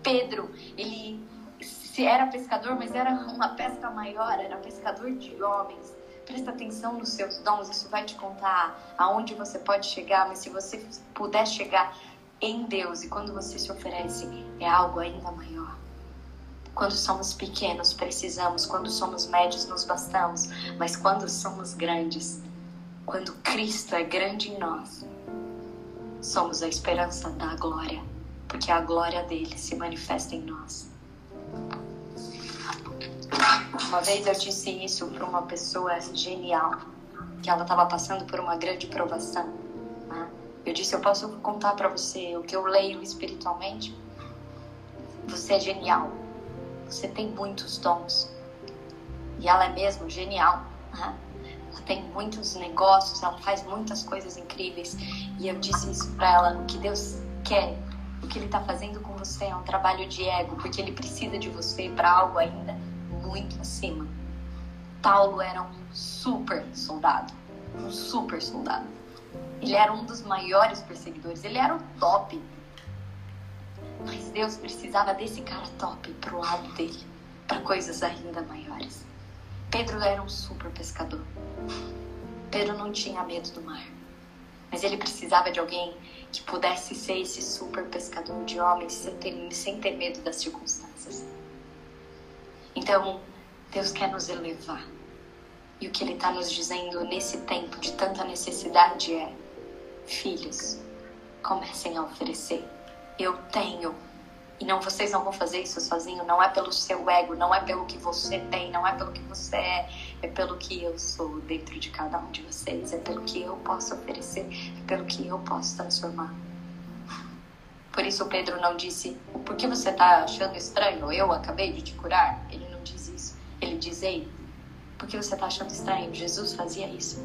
Pedro, ele se era pescador, mas era uma pesca maior, era pescador de homens. Presta atenção nos seus dons, isso vai te contar aonde você pode chegar, mas se você puder chegar em Deus e quando você se oferece, é algo ainda maior. Quando somos pequenos, precisamos, quando somos médios, nos bastamos, mas quando somos grandes, quando Cristo é grande em nós, somos a esperança da glória, porque a glória dele se manifesta em nós. Uma vez eu disse isso para uma pessoa genial, que ela estava passando por uma grande provação. Né? Eu disse: Eu posso contar para você o que eu leio espiritualmente? Você é genial. Você tem muitos dons. E ela é mesmo genial. Né? Ela tem muitos negócios, ela faz muitas coisas incríveis. E eu disse isso para ela: o que Deus quer, o que Ele está fazendo com você é um trabalho de ego, porque Ele precisa de você para algo ainda muito acima. Paulo era um super soldado, um super soldado. Ele era um dos maiores perseguidores, ele era o top. Mas Deus precisava desse cara top pro lado dele, para coisas ainda maiores. Pedro era um super pescador. Pedro não tinha medo do mar. Mas ele precisava de alguém que pudesse ser esse super pescador de homens sem ter, sem ter medo das circunstâncias. Então, Deus quer nos elevar. E o que Ele está nos dizendo nesse tempo de tanta necessidade é: filhos, comecem a oferecer. Eu tenho. E não, vocês não vão fazer isso sozinho. Não é pelo seu ego, não é pelo que você tem, não é pelo que você é, é pelo que eu sou dentro de cada um de vocês, é pelo que eu posso oferecer, é pelo que eu posso transformar. Por isso Pedro não disse: por que você está achando estranho? Eu acabei de te curar. Ele não diz isso. Ele diz: ei, por que você está achando estranho? Jesus fazia isso.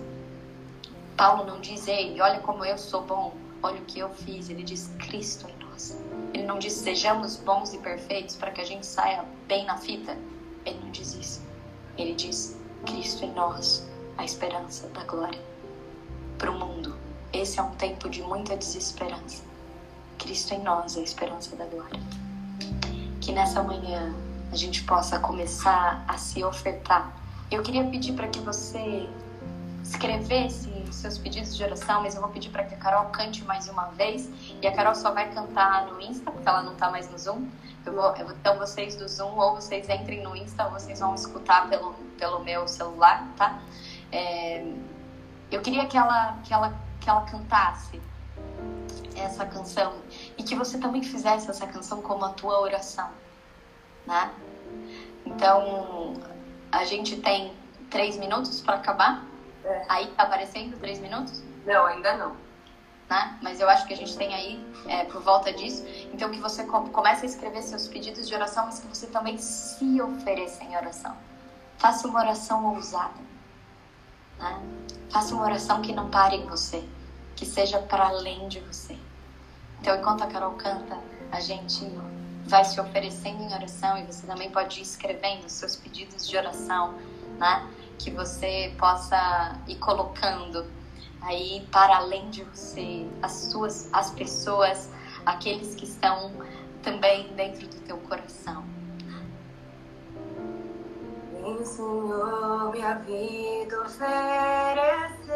Paulo não diz: ei, olha como eu sou bom, olha o que eu fiz. Ele diz: Cristo em nós. Ele não diz: sejamos bons e perfeitos para que a gente saia bem na fita. Ele não diz isso. Ele diz: Cristo em nós, a esperança da glória. Para o mundo, esse é um tempo de muita desesperança. Cristo em nós, a esperança da glória. Que nessa manhã a gente possa começar a se ofertar. Eu queria pedir para que você escrevesse os seus pedidos de oração, mas eu vou pedir para que a Carol cante mais uma vez. E a Carol só vai cantar no Insta, porque ela não está mais no Zoom. Vou, então vocês do Zoom, ou vocês entrem no Insta, ou vocês vão escutar pelo, pelo meu celular, tá? É, eu queria que ela, que, ela, que ela cantasse essa canção e que você também fizesse essa canção como a tua oração, né? Então, a gente tem três minutos para acabar. É. Aí tá aparecendo três minutos? Não, ainda não. Né? Mas eu acho que a gente tem aí é, por volta disso. Então, que você comece a escrever seus pedidos de oração, mas que você também se ofereça em oração. Faça uma oração ousada. Né? Faça uma oração que não pare em você, que seja para além de você. Então, enquanto a Carol canta, a gente vai se oferecendo em oração e você também pode ir escrevendo seus pedidos de oração, né? Que você possa ir colocando aí para além de você as suas as pessoas, aqueles que estão também dentro do teu coração. Vem, Senhor, minha vida oferecer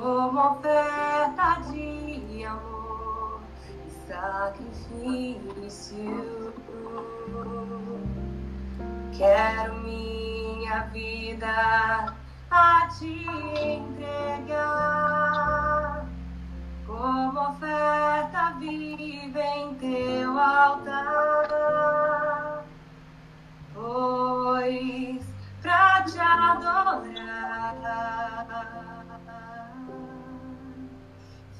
como oferta de amor sacrifício. Quero minha vida a te entregar como oferta viva em teu altar. Pois pra te adorar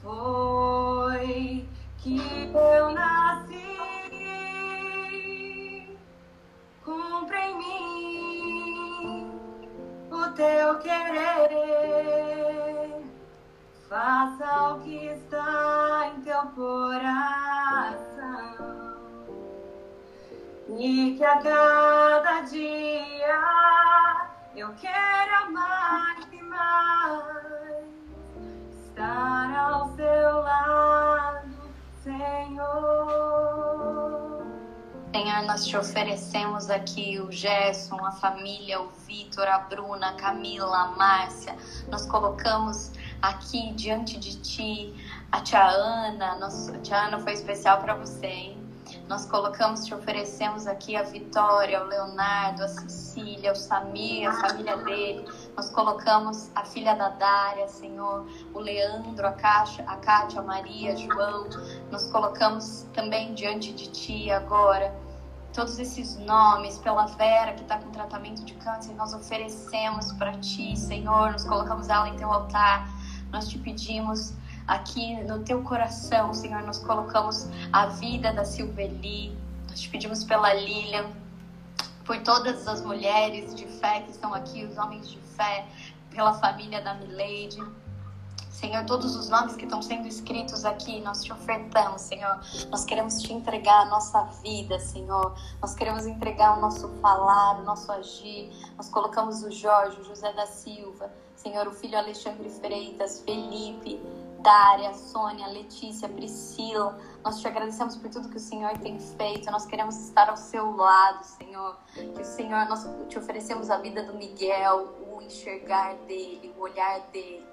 foi que eu nasci. Cumpre em mim o teu querer. Faça o que está em teu coração. E que a cada dia eu quero mais e mais estar ao seu lado Senhor. Senhor, nós te oferecemos aqui o Gerson, a família, o Vitor, a Bruna, a Camila, a Márcia. Nós colocamos aqui diante de ti a tia Ana. Nossa, a tia Ana foi especial para você, hein? Nós colocamos, te oferecemos aqui a Vitória, o Leonardo, a Cecília, o Samir, a família dele. Nós colocamos a filha da Dária, Senhor, o Leandro, a, Caixa, a Cátia, a Maria, João. Nós colocamos também diante de Ti agora todos esses nomes, pela Vera que está com tratamento de câncer, nós oferecemos para Ti, Senhor, nos colocamos ela em Teu altar, nós te pedimos aqui no Teu coração, Senhor, nós colocamos a vida da Silveli, nós te pedimos pela Lilian, por todas as mulheres de fé que estão aqui, os homens de fé, pela família da Milady. Senhor, todos os nomes que estão sendo escritos aqui, nós te ofertamos, Senhor. Nós queremos te entregar a nossa vida, Senhor. Nós queremos entregar o nosso falar, o nosso agir. Nós colocamos o Jorge, o José da Silva, Senhor, o filho Alexandre Freitas, Felipe, Dária, Sônia, Letícia, Priscila. Nós te agradecemos por tudo que o Senhor tem feito. Nós queremos estar ao seu lado, Senhor. Que o Senhor, nós te oferecemos a vida do Miguel, o enxergar dele, o olhar dele.